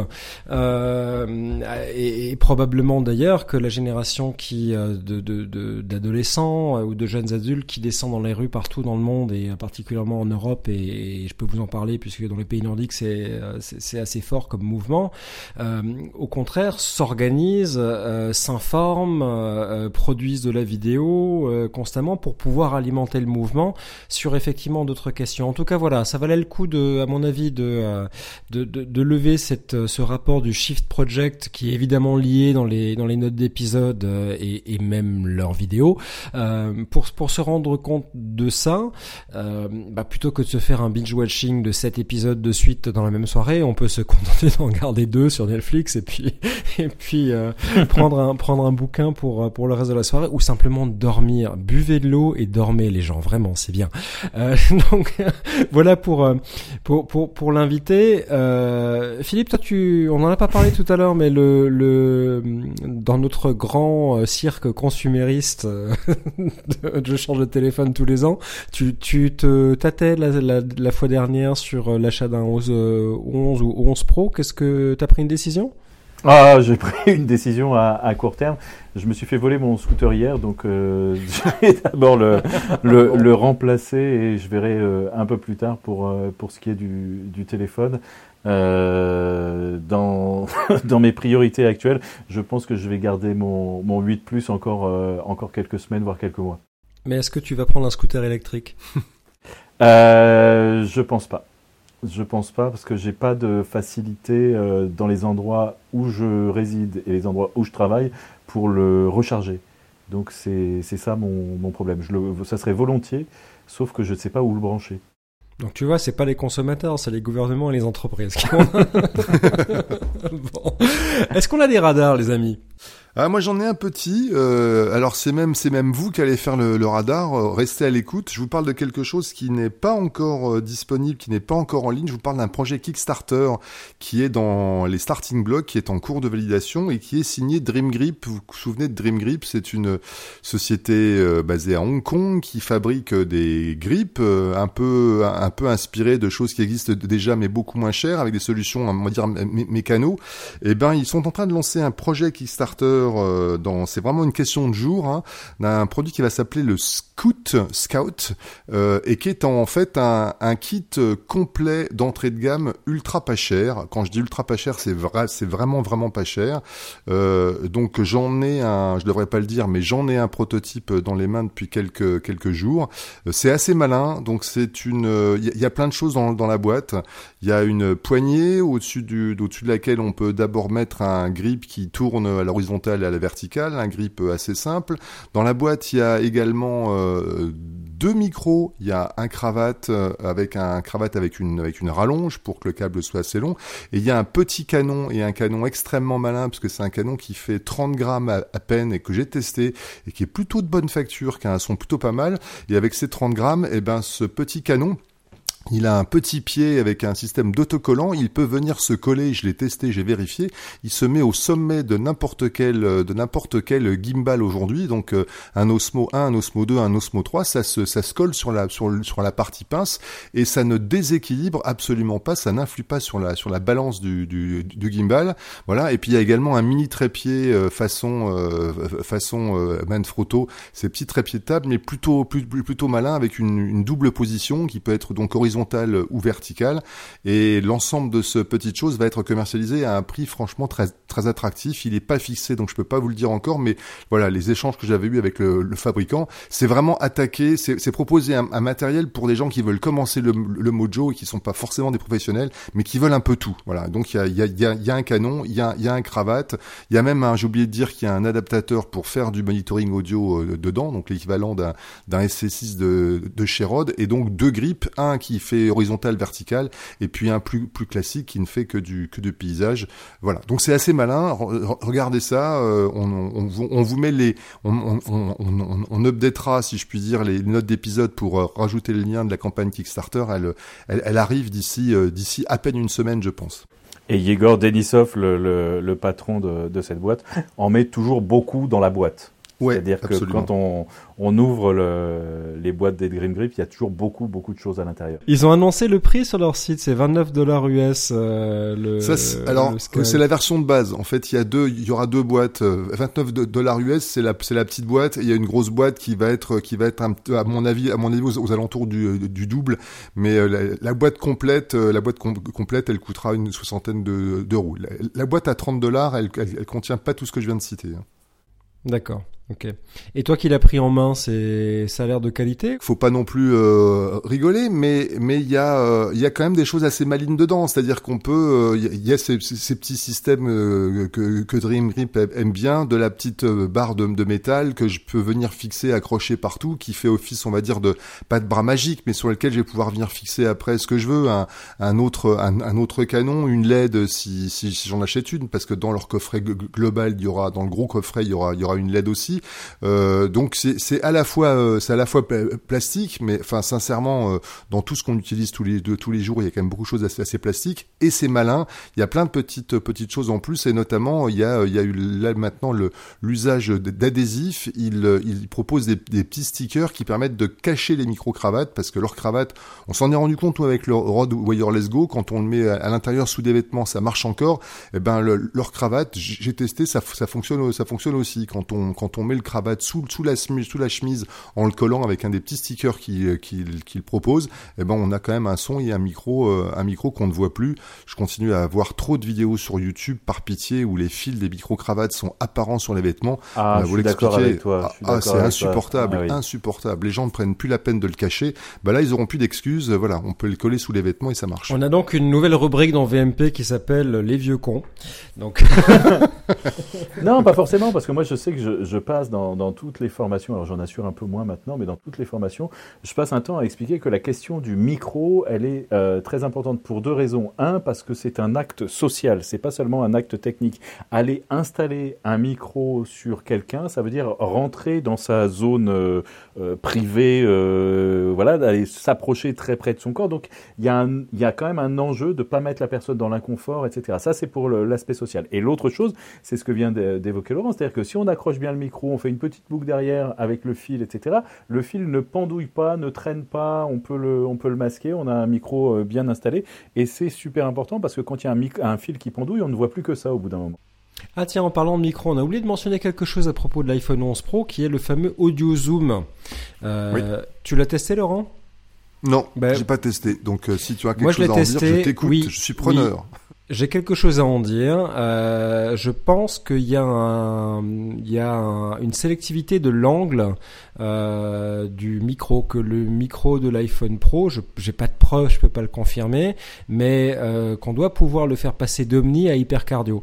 Euh, et, et, probablement d'ailleurs que la génération qui euh, de, de, d'adolescents ou de jeunes adultes qui descendent dans les rues partout dans le monde et particulièrement en Europe et, et je peux vous en parler puisque dans les pays nordiques c'est c'est, assez fort comme mouvement. Euh, au contraire, s'organisent, s'informent, produisent de la vidéo constamment pour pouvoir alimenter le mouvement sur effectivement d'autres questions. En tout cas, voilà, ça valait le coup de, à mon avis, de, euh, de, de, lever cette, euh, ce rapport du Shift Project qui est évidemment lié dans les, dans les notes d'épisode euh, et, et, même leurs vidéos. Pour, pour se rendre compte de ça, bah, plutôt que de se faire un binge-watching de sept épisodes de suite dans la même soirée, on peut se [LAUGHS] contenter d'en garder deux sur Netflix et puis, et puis prendre, un, prendre un bouquin pour, pour le reste de la soirée ou simplement dormir. Buvez de l'eau et dormir les gens, vraiment, c'est bien. Euh, [LAUGHS] donc voilà pour euh, pour pour, pour. Euh, Philippe, toi tu, on en a pas parlé tout à l'heure, mais le le dans notre grand cirque consumériste, [LAUGHS] je change de téléphone tous les ans. Tu tu te tâtais la, la, la fois dernière sur l'achat d'un 11 11 ou 11 Pro. Qu'est-ce que t'as pris une décision? Ah, j'ai pris une décision à, à, court terme. Je me suis fait voler mon scooter hier, donc euh, [LAUGHS] je vais d'abord le, le, le, remplacer et je verrai euh, un peu plus tard pour, euh, pour ce qui est du, du téléphone. Euh, dans, [LAUGHS] dans mes priorités actuelles, je pense que je vais garder mon, mon 8 Plus encore, euh, encore quelques semaines, voire quelques mois. Mais est-ce que tu vas prendre un scooter électrique? Euh, Je pense pas. Je pense pas parce que j'ai pas de facilité euh, dans les endroits où je réside et les endroits où je travaille pour le recharger. Donc c'est ça mon, mon problème. Je le, ça serait volontiers, sauf que je ne sais pas où le brancher. Donc tu vois, c'est pas les consommateurs, c'est les gouvernements et les entreprises. [LAUGHS] [LAUGHS] bon. Est-ce qu'on a des radars, les amis? Ah, moi j'en ai un petit. Euh, alors c'est même c'est même vous qui allez faire le, le radar. Euh, restez à l'écoute. Je vous parle de quelque chose qui n'est pas encore euh, disponible, qui n'est pas encore en ligne. Je vous parle d'un projet Kickstarter qui est dans les starting blocks, qui est en cours de validation et qui est signé Dream Grip. Vous vous souvenez de Dream Grip C'est une société euh, basée à Hong Kong qui fabrique des grips un peu un peu inspirées de choses qui existent déjà mais beaucoup moins chères avec des solutions on va dire mécano. Et eh ben ils sont en train de lancer un projet Kickstarter euh, dans, c'est vraiment une question de jour, hein, d'un produit qui va s'appeler le Scout, Scout, euh, et qui est en fait un, kit complet d'entrée de gamme ultra pas cher. Quand je dis ultra pas cher, c'est vrai, c'est vraiment vraiment pas cher. Euh, donc j'en ai un, je devrais pas le dire, mais j'en ai un prototype dans les mains depuis quelques quelques jours. Euh, c'est assez malin, donc c'est une, il y, a plein de choses dans, dans la boîte. Il y a une poignée au-dessus du, au-dessus de laquelle on peut d'abord mettre un grip qui tourne à l'horizontale à la verticale, un grip assez simple. Dans la boîte, il y a également deux micros, il y a un cravate avec un cravate avec une avec une rallonge pour que le câble soit assez long, et il y a un petit canon et un canon extrêmement malin parce que c'est un canon qui fait 30 grammes à, à peine et que j'ai testé et qui est plutôt de bonne facture, qui a un son plutôt pas mal. Et avec ces 30 grammes, et eh ben ce petit canon il a un petit pied avec un système d'autocollant. Il peut venir se coller. Je l'ai testé, j'ai vérifié. Il se met au sommet de n'importe quel euh, de n'importe quel gimbal aujourd'hui. Donc euh, un Osmo 1, un Osmo 2, un Osmo 3, ça se ça se colle sur la sur la partie pince et ça ne déséquilibre absolument pas. Ça n'influe pas sur la sur la balance du du, gimbal. Voilà. Et puis il y a également un mini trépied euh, façon façon Manfrotto. Ces petits trépieds de table, mais plutôt plutôt malin avec une, une double position qui peut être donc horizontale horizontale ou verticale. Et l'ensemble de ce petite chose va être commercialisé à un prix franchement très très attractif. Il n'est pas fixé, donc je peux pas vous le dire encore, mais voilà, les échanges que j'avais eu avec le, fabricant, c'est vraiment attaqué, c'est proposer un, matériel pour des gens qui veulent commencer le, Mojo et qui sont pas forcément des professionnels, mais qui veulent un peu tout. Voilà, donc il y a, un canon, il y a, un cravate, il y a même, j'ai oublié de dire qu'il y a un adaptateur pour faire du monitoring audio euh, dedans, donc l'équivalent d'un SC6 de, de chez Rode, et donc deux grips, un qui fait horizontal, vertical, et puis un plus plus classique qui ne fait que du que du paysage. Voilà. Donc c'est assez malin. regardez ça. Euh, on, on, on, vous met les, on, on, on, updatera, si je puis dire, les notes d'épisode pour euh, rajouter le lien de la campagne Kickstarter. Elle elle, elle arrive d'ici euh, d'ici à peine une semaine, je pense. Et Yegor Denisov, le, le, le patron de, de cette boîte, en met toujours beaucoup dans la boîte. C'est-à-dire que quand on, on ouvre le, les boîtes des Green Grip, il y a toujours beaucoup, beaucoup de choses à l'intérieur. Ils ont annoncé le prix sur leur site, c'est 29 dollars US. Euh, le, Ça, alors, c'est la version de base. En fait, il y a deux, il y aura deux boîtes. 29 euh, dollars US, c'est la, c'est la petite boîte. Et il y a une grosse boîte qui va être, qui va être un, à mon avis, à mon avis, aux, alentours du, du double. Mais euh, la, boîte complète, la boîte complète, elle coûtera une soixantaine d'euros. la, boîte à 30 dollars, elle, elle, elle, contient pas tout ce que je viens de citer. Hein. D'accord. Ok. Et toi qui l'as pris en main, c'est ça a l'air de qualité Faut pas non plus euh, rigoler, mais mais il y a euh, il y a quand même des choses assez malines dedans. C'est-à-dire qu'on peut il euh, y, a ces, ces, petits systèmes que que Dream Grip aime bien, de la petite barre de, de, métal que je peux venir fixer, accrocher partout, qui fait office, on va dire de pas de bras magique, mais sur lequel je vais pouvoir venir fixer après ce que je veux, un, un autre un, un, autre canon, une LED si si, si j'en achète une, parce que dans leur coffret global, il y aura dans le gros coffret, il y aura il y aura une LED aussi. Euh, donc c'est à la fois euh, c'est à la fois plastique, mais enfin sincèrement, euh, dans tout ce qu'on utilise tous les deux, tous les jours, il y a quand même beaucoup de choses assez, assez plastiques et c'est malin. Il y a plein de petites petites choses en plus et notamment il y a il y a eu là maintenant l'usage d'adhésifs. Il il propose des, des, petits stickers qui permettent de cacher les micro cravates parce que leurs cravates, on s'en est rendu compte avec le Rod Wireless Go quand on le met à, l'intérieur sous des vêtements, ça marche encore. Et eh ben le, leur cravate, j'ai testé, ça ça fonctionne ça fonctionne aussi quand on quand on met le cravate sous, sous, la, sous la chemise en le collant avec un des petits stickers qu'il qui, qui propose, eh ben on a quand même un son et un micro, euh, un micro qu'on ne voit plus. Je continue à voir trop de vidéos sur YouTube par pitié où les fils des micro cravates sont apparents sur les vêtements. Ah, je suis d'accord avec toi. Ah, c'est insupportable, ah insupportable. Les gens ne prennent plus la peine de le cacher. Bah là, ils auront plus d'excuses. Voilà, on peut le coller sous les vêtements et ça marche. On a donc une nouvelle rubrique dans VMP qui s'appelle les vieux cons. Donc [LAUGHS] non, pas forcément, parce que moi je sais que je, je passe dans, toutes les formations, alors j'en assure un peu moins maintenant, mais dans toutes les formations, je passe un temps à expliquer que la question du micro, elle est euh, très importante pour deux raisons. Un, parce que c'est un acte social, c'est pas seulement un acte technique. Aller installer un micro sur quelqu'un, ça veut dire rentrer dans sa zone euh, euh privée, voilà, d'aller s'approcher très près de son corps. Donc il y, a y a quand même un enjeu de pas mettre la personne dans l'inconfort, etc. Ça, c'est pour l'aspect social. Et l'autre chose, c'est ce que vient d'évoquer Laurent, c'est-à-dire que si on accroche bien le micro, on fait une petite boucle derrière avec le fil, etc. Le fil ne pendouille pas, ne traîne pas, on peut le, on peut le masquer, on a un micro euh, bien installé, et c'est super important parce que quand il y a un, un fil qui pendouille, on ne voit plus que ça au bout d'un moment. Ah tiens, en parlant de micro, on a oublié de mentionner quelque chose à propos de l'iPhone 11 Pro, qui est le fameux Audio Zoom. Euh, Tu l'as testé, Laurent? Non, ben, j'ai pas testé. Donc euh, si tu as quelque chose à en dire, je t'écoute. je suis preneur. J'ai quelque chose à en dire. Euh, je pense qu'il y a, un, il y a un, une sélectivité de l'angle euh, du micro, que le micro de l'iPhone Pro, je j'ai pas de preuve, je peux pas le confirmer, mais euh, qu'on doit pouvoir le faire passer d'Omni à hypercardio.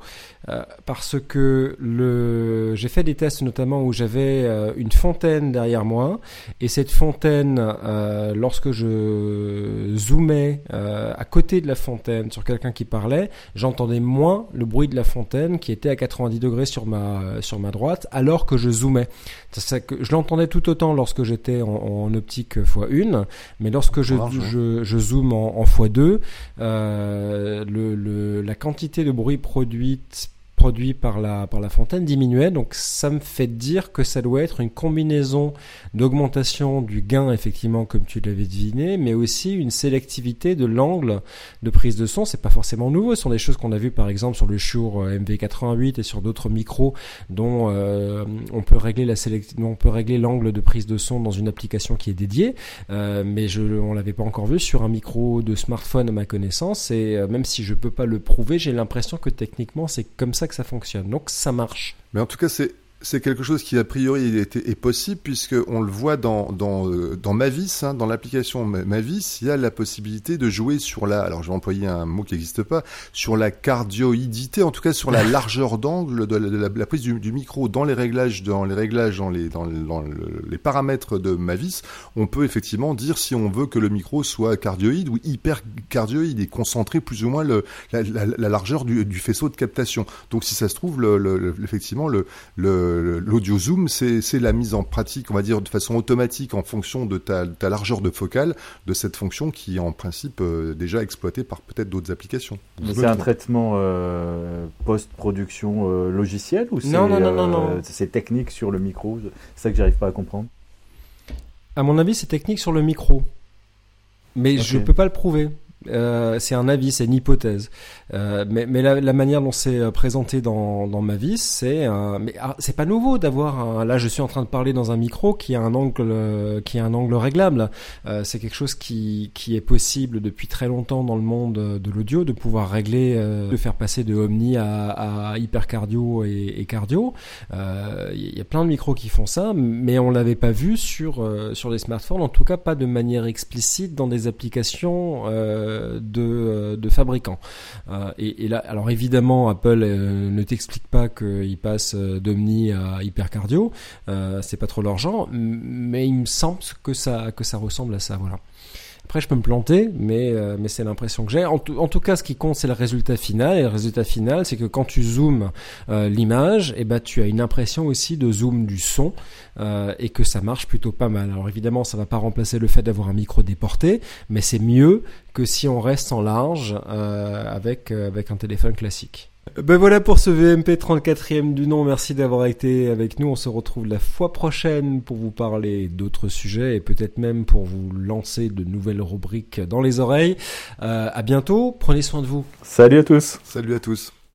Euh, parce que le, j'ai fait des tests notamment où j'avais euh, une fontaine derrière moi et cette fontaine, euh, lorsque je zoomais à côté de la fontaine sur quelqu'un qui parlait, j'entendais moins le bruit de la fontaine qui était à 90 degrés sur ma sur ma droite, alors que je zoomais. Ça, que je l'entendais tout autant lorsque j'étais en, optique x1, mais lorsque je, je, je, zoome en, en x2, le, le, la quantité de bruit produite produit par la, par la fontaine diminuait. Donc ça me fait dire que ça doit être une combinaison d'augmentation du gain, effectivement, comme tu l'avais deviné, mais aussi une sélectivité de l'angle de prise de son. C'est pas forcément nouveau. Ce sont des choses qu'on a vues, par exemple, sur le Shure euh, MV88 et sur d'autres micros dont euh, on peut régler la on peut régler l'angle de prise de son dans une application qui est dédiée. Euh, mais je, on l'avait pas encore vu sur un micro de smartphone à ma connaissance. Et même si je peux pas le prouver, j'ai l'impression que techniquement c'est comme ça que ça fonctionne. Donc ça marche. Mais en tout cas, c'est c'est quelque chose qui a priori est, est possible puisque on le voit dans dans euh, dans Mavis, hein, dans l'application Mavis, il y a la possibilité de jouer sur la, alors je vais employer un mot qui n'existe pas, sur la cardioïdité, en tout cas sur la [LAUGHS] largeur d'angle de, la, prise du, micro dans les réglages, dans les réglages, dans les dans, les paramètres de Mavis, on peut effectivement dire si on veut que le micro soit cardioïde ou hyper cardioïde et concentrer plus ou moins le, la, la, largeur du, du, faisceau de captation. Donc si ça se trouve, le, effectivement le, le l'audio zoom, c'est la mise en pratique, on va dire de façon automatique en fonction de ta, largeur de focale de cette fonction qui est en principe euh, déjà exploitée par peut-être d'autres applications. C'est un traitement euh, post-production euh, logiciel ou non, non, non, non, c'est technique sur le micro C'est ça que j'arrive pas à comprendre. À mon avis, c'est technique sur le micro. Mais je ne peux pas le prouver. Euh, c'est un avis, c'est une hypothèse. Euh, mais, mais la, la, manière dont c'est euh, présenté dans, dans ma vie, c'est mais ah, c'est pas nouveau d'avoir là je suis en train de parler dans un micro qui a un angle euh, qui a un angle réglable. Euh, c'est quelque chose qui qui est possible depuis très longtemps dans le monde de l'audio de pouvoir régler de faire passer de omni à, à hypercardio et, et cardio. Il y a plein de micros qui font ça, mais on l'avait pas vu sur sur les smartphones, en tout cas pas de manière explicite dans des applications de, de fabricants. Euh, et, là, alors évidemment, Apple euh, ne t'explique pas qu'il passe euh, d'Omni à hypercardio, c'est pas trop leur genre, mais il me semble que ça que ça ressemble à ça, voilà. Après, je peux me planter, mais, mais c'est l'impression que j'ai. En, tout cas, ce qui compte, c'est le résultat final. Et le résultat final, c'est que quand tu zoomes l'image, et eh ben, tu as une impression aussi de zoom du son et que ça marche plutôt pas mal. Alors évidemment, ça va pas remplacer le fait d'avoir un micro déporté, mais c'est mieux que si on reste en large euh, avec, euh, avec un téléphone classique. Ben voilà pour ce VMP 34e du nom. Merci d'avoir été avec nous. On se retrouve la fois prochaine pour vous parler d'autres sujets et peut-être même pour vous lancer de nouvelles rubriques dans les oreilles. Euh, à bientôt. Prenez soin de vous. Salut à tous. Salut à tous.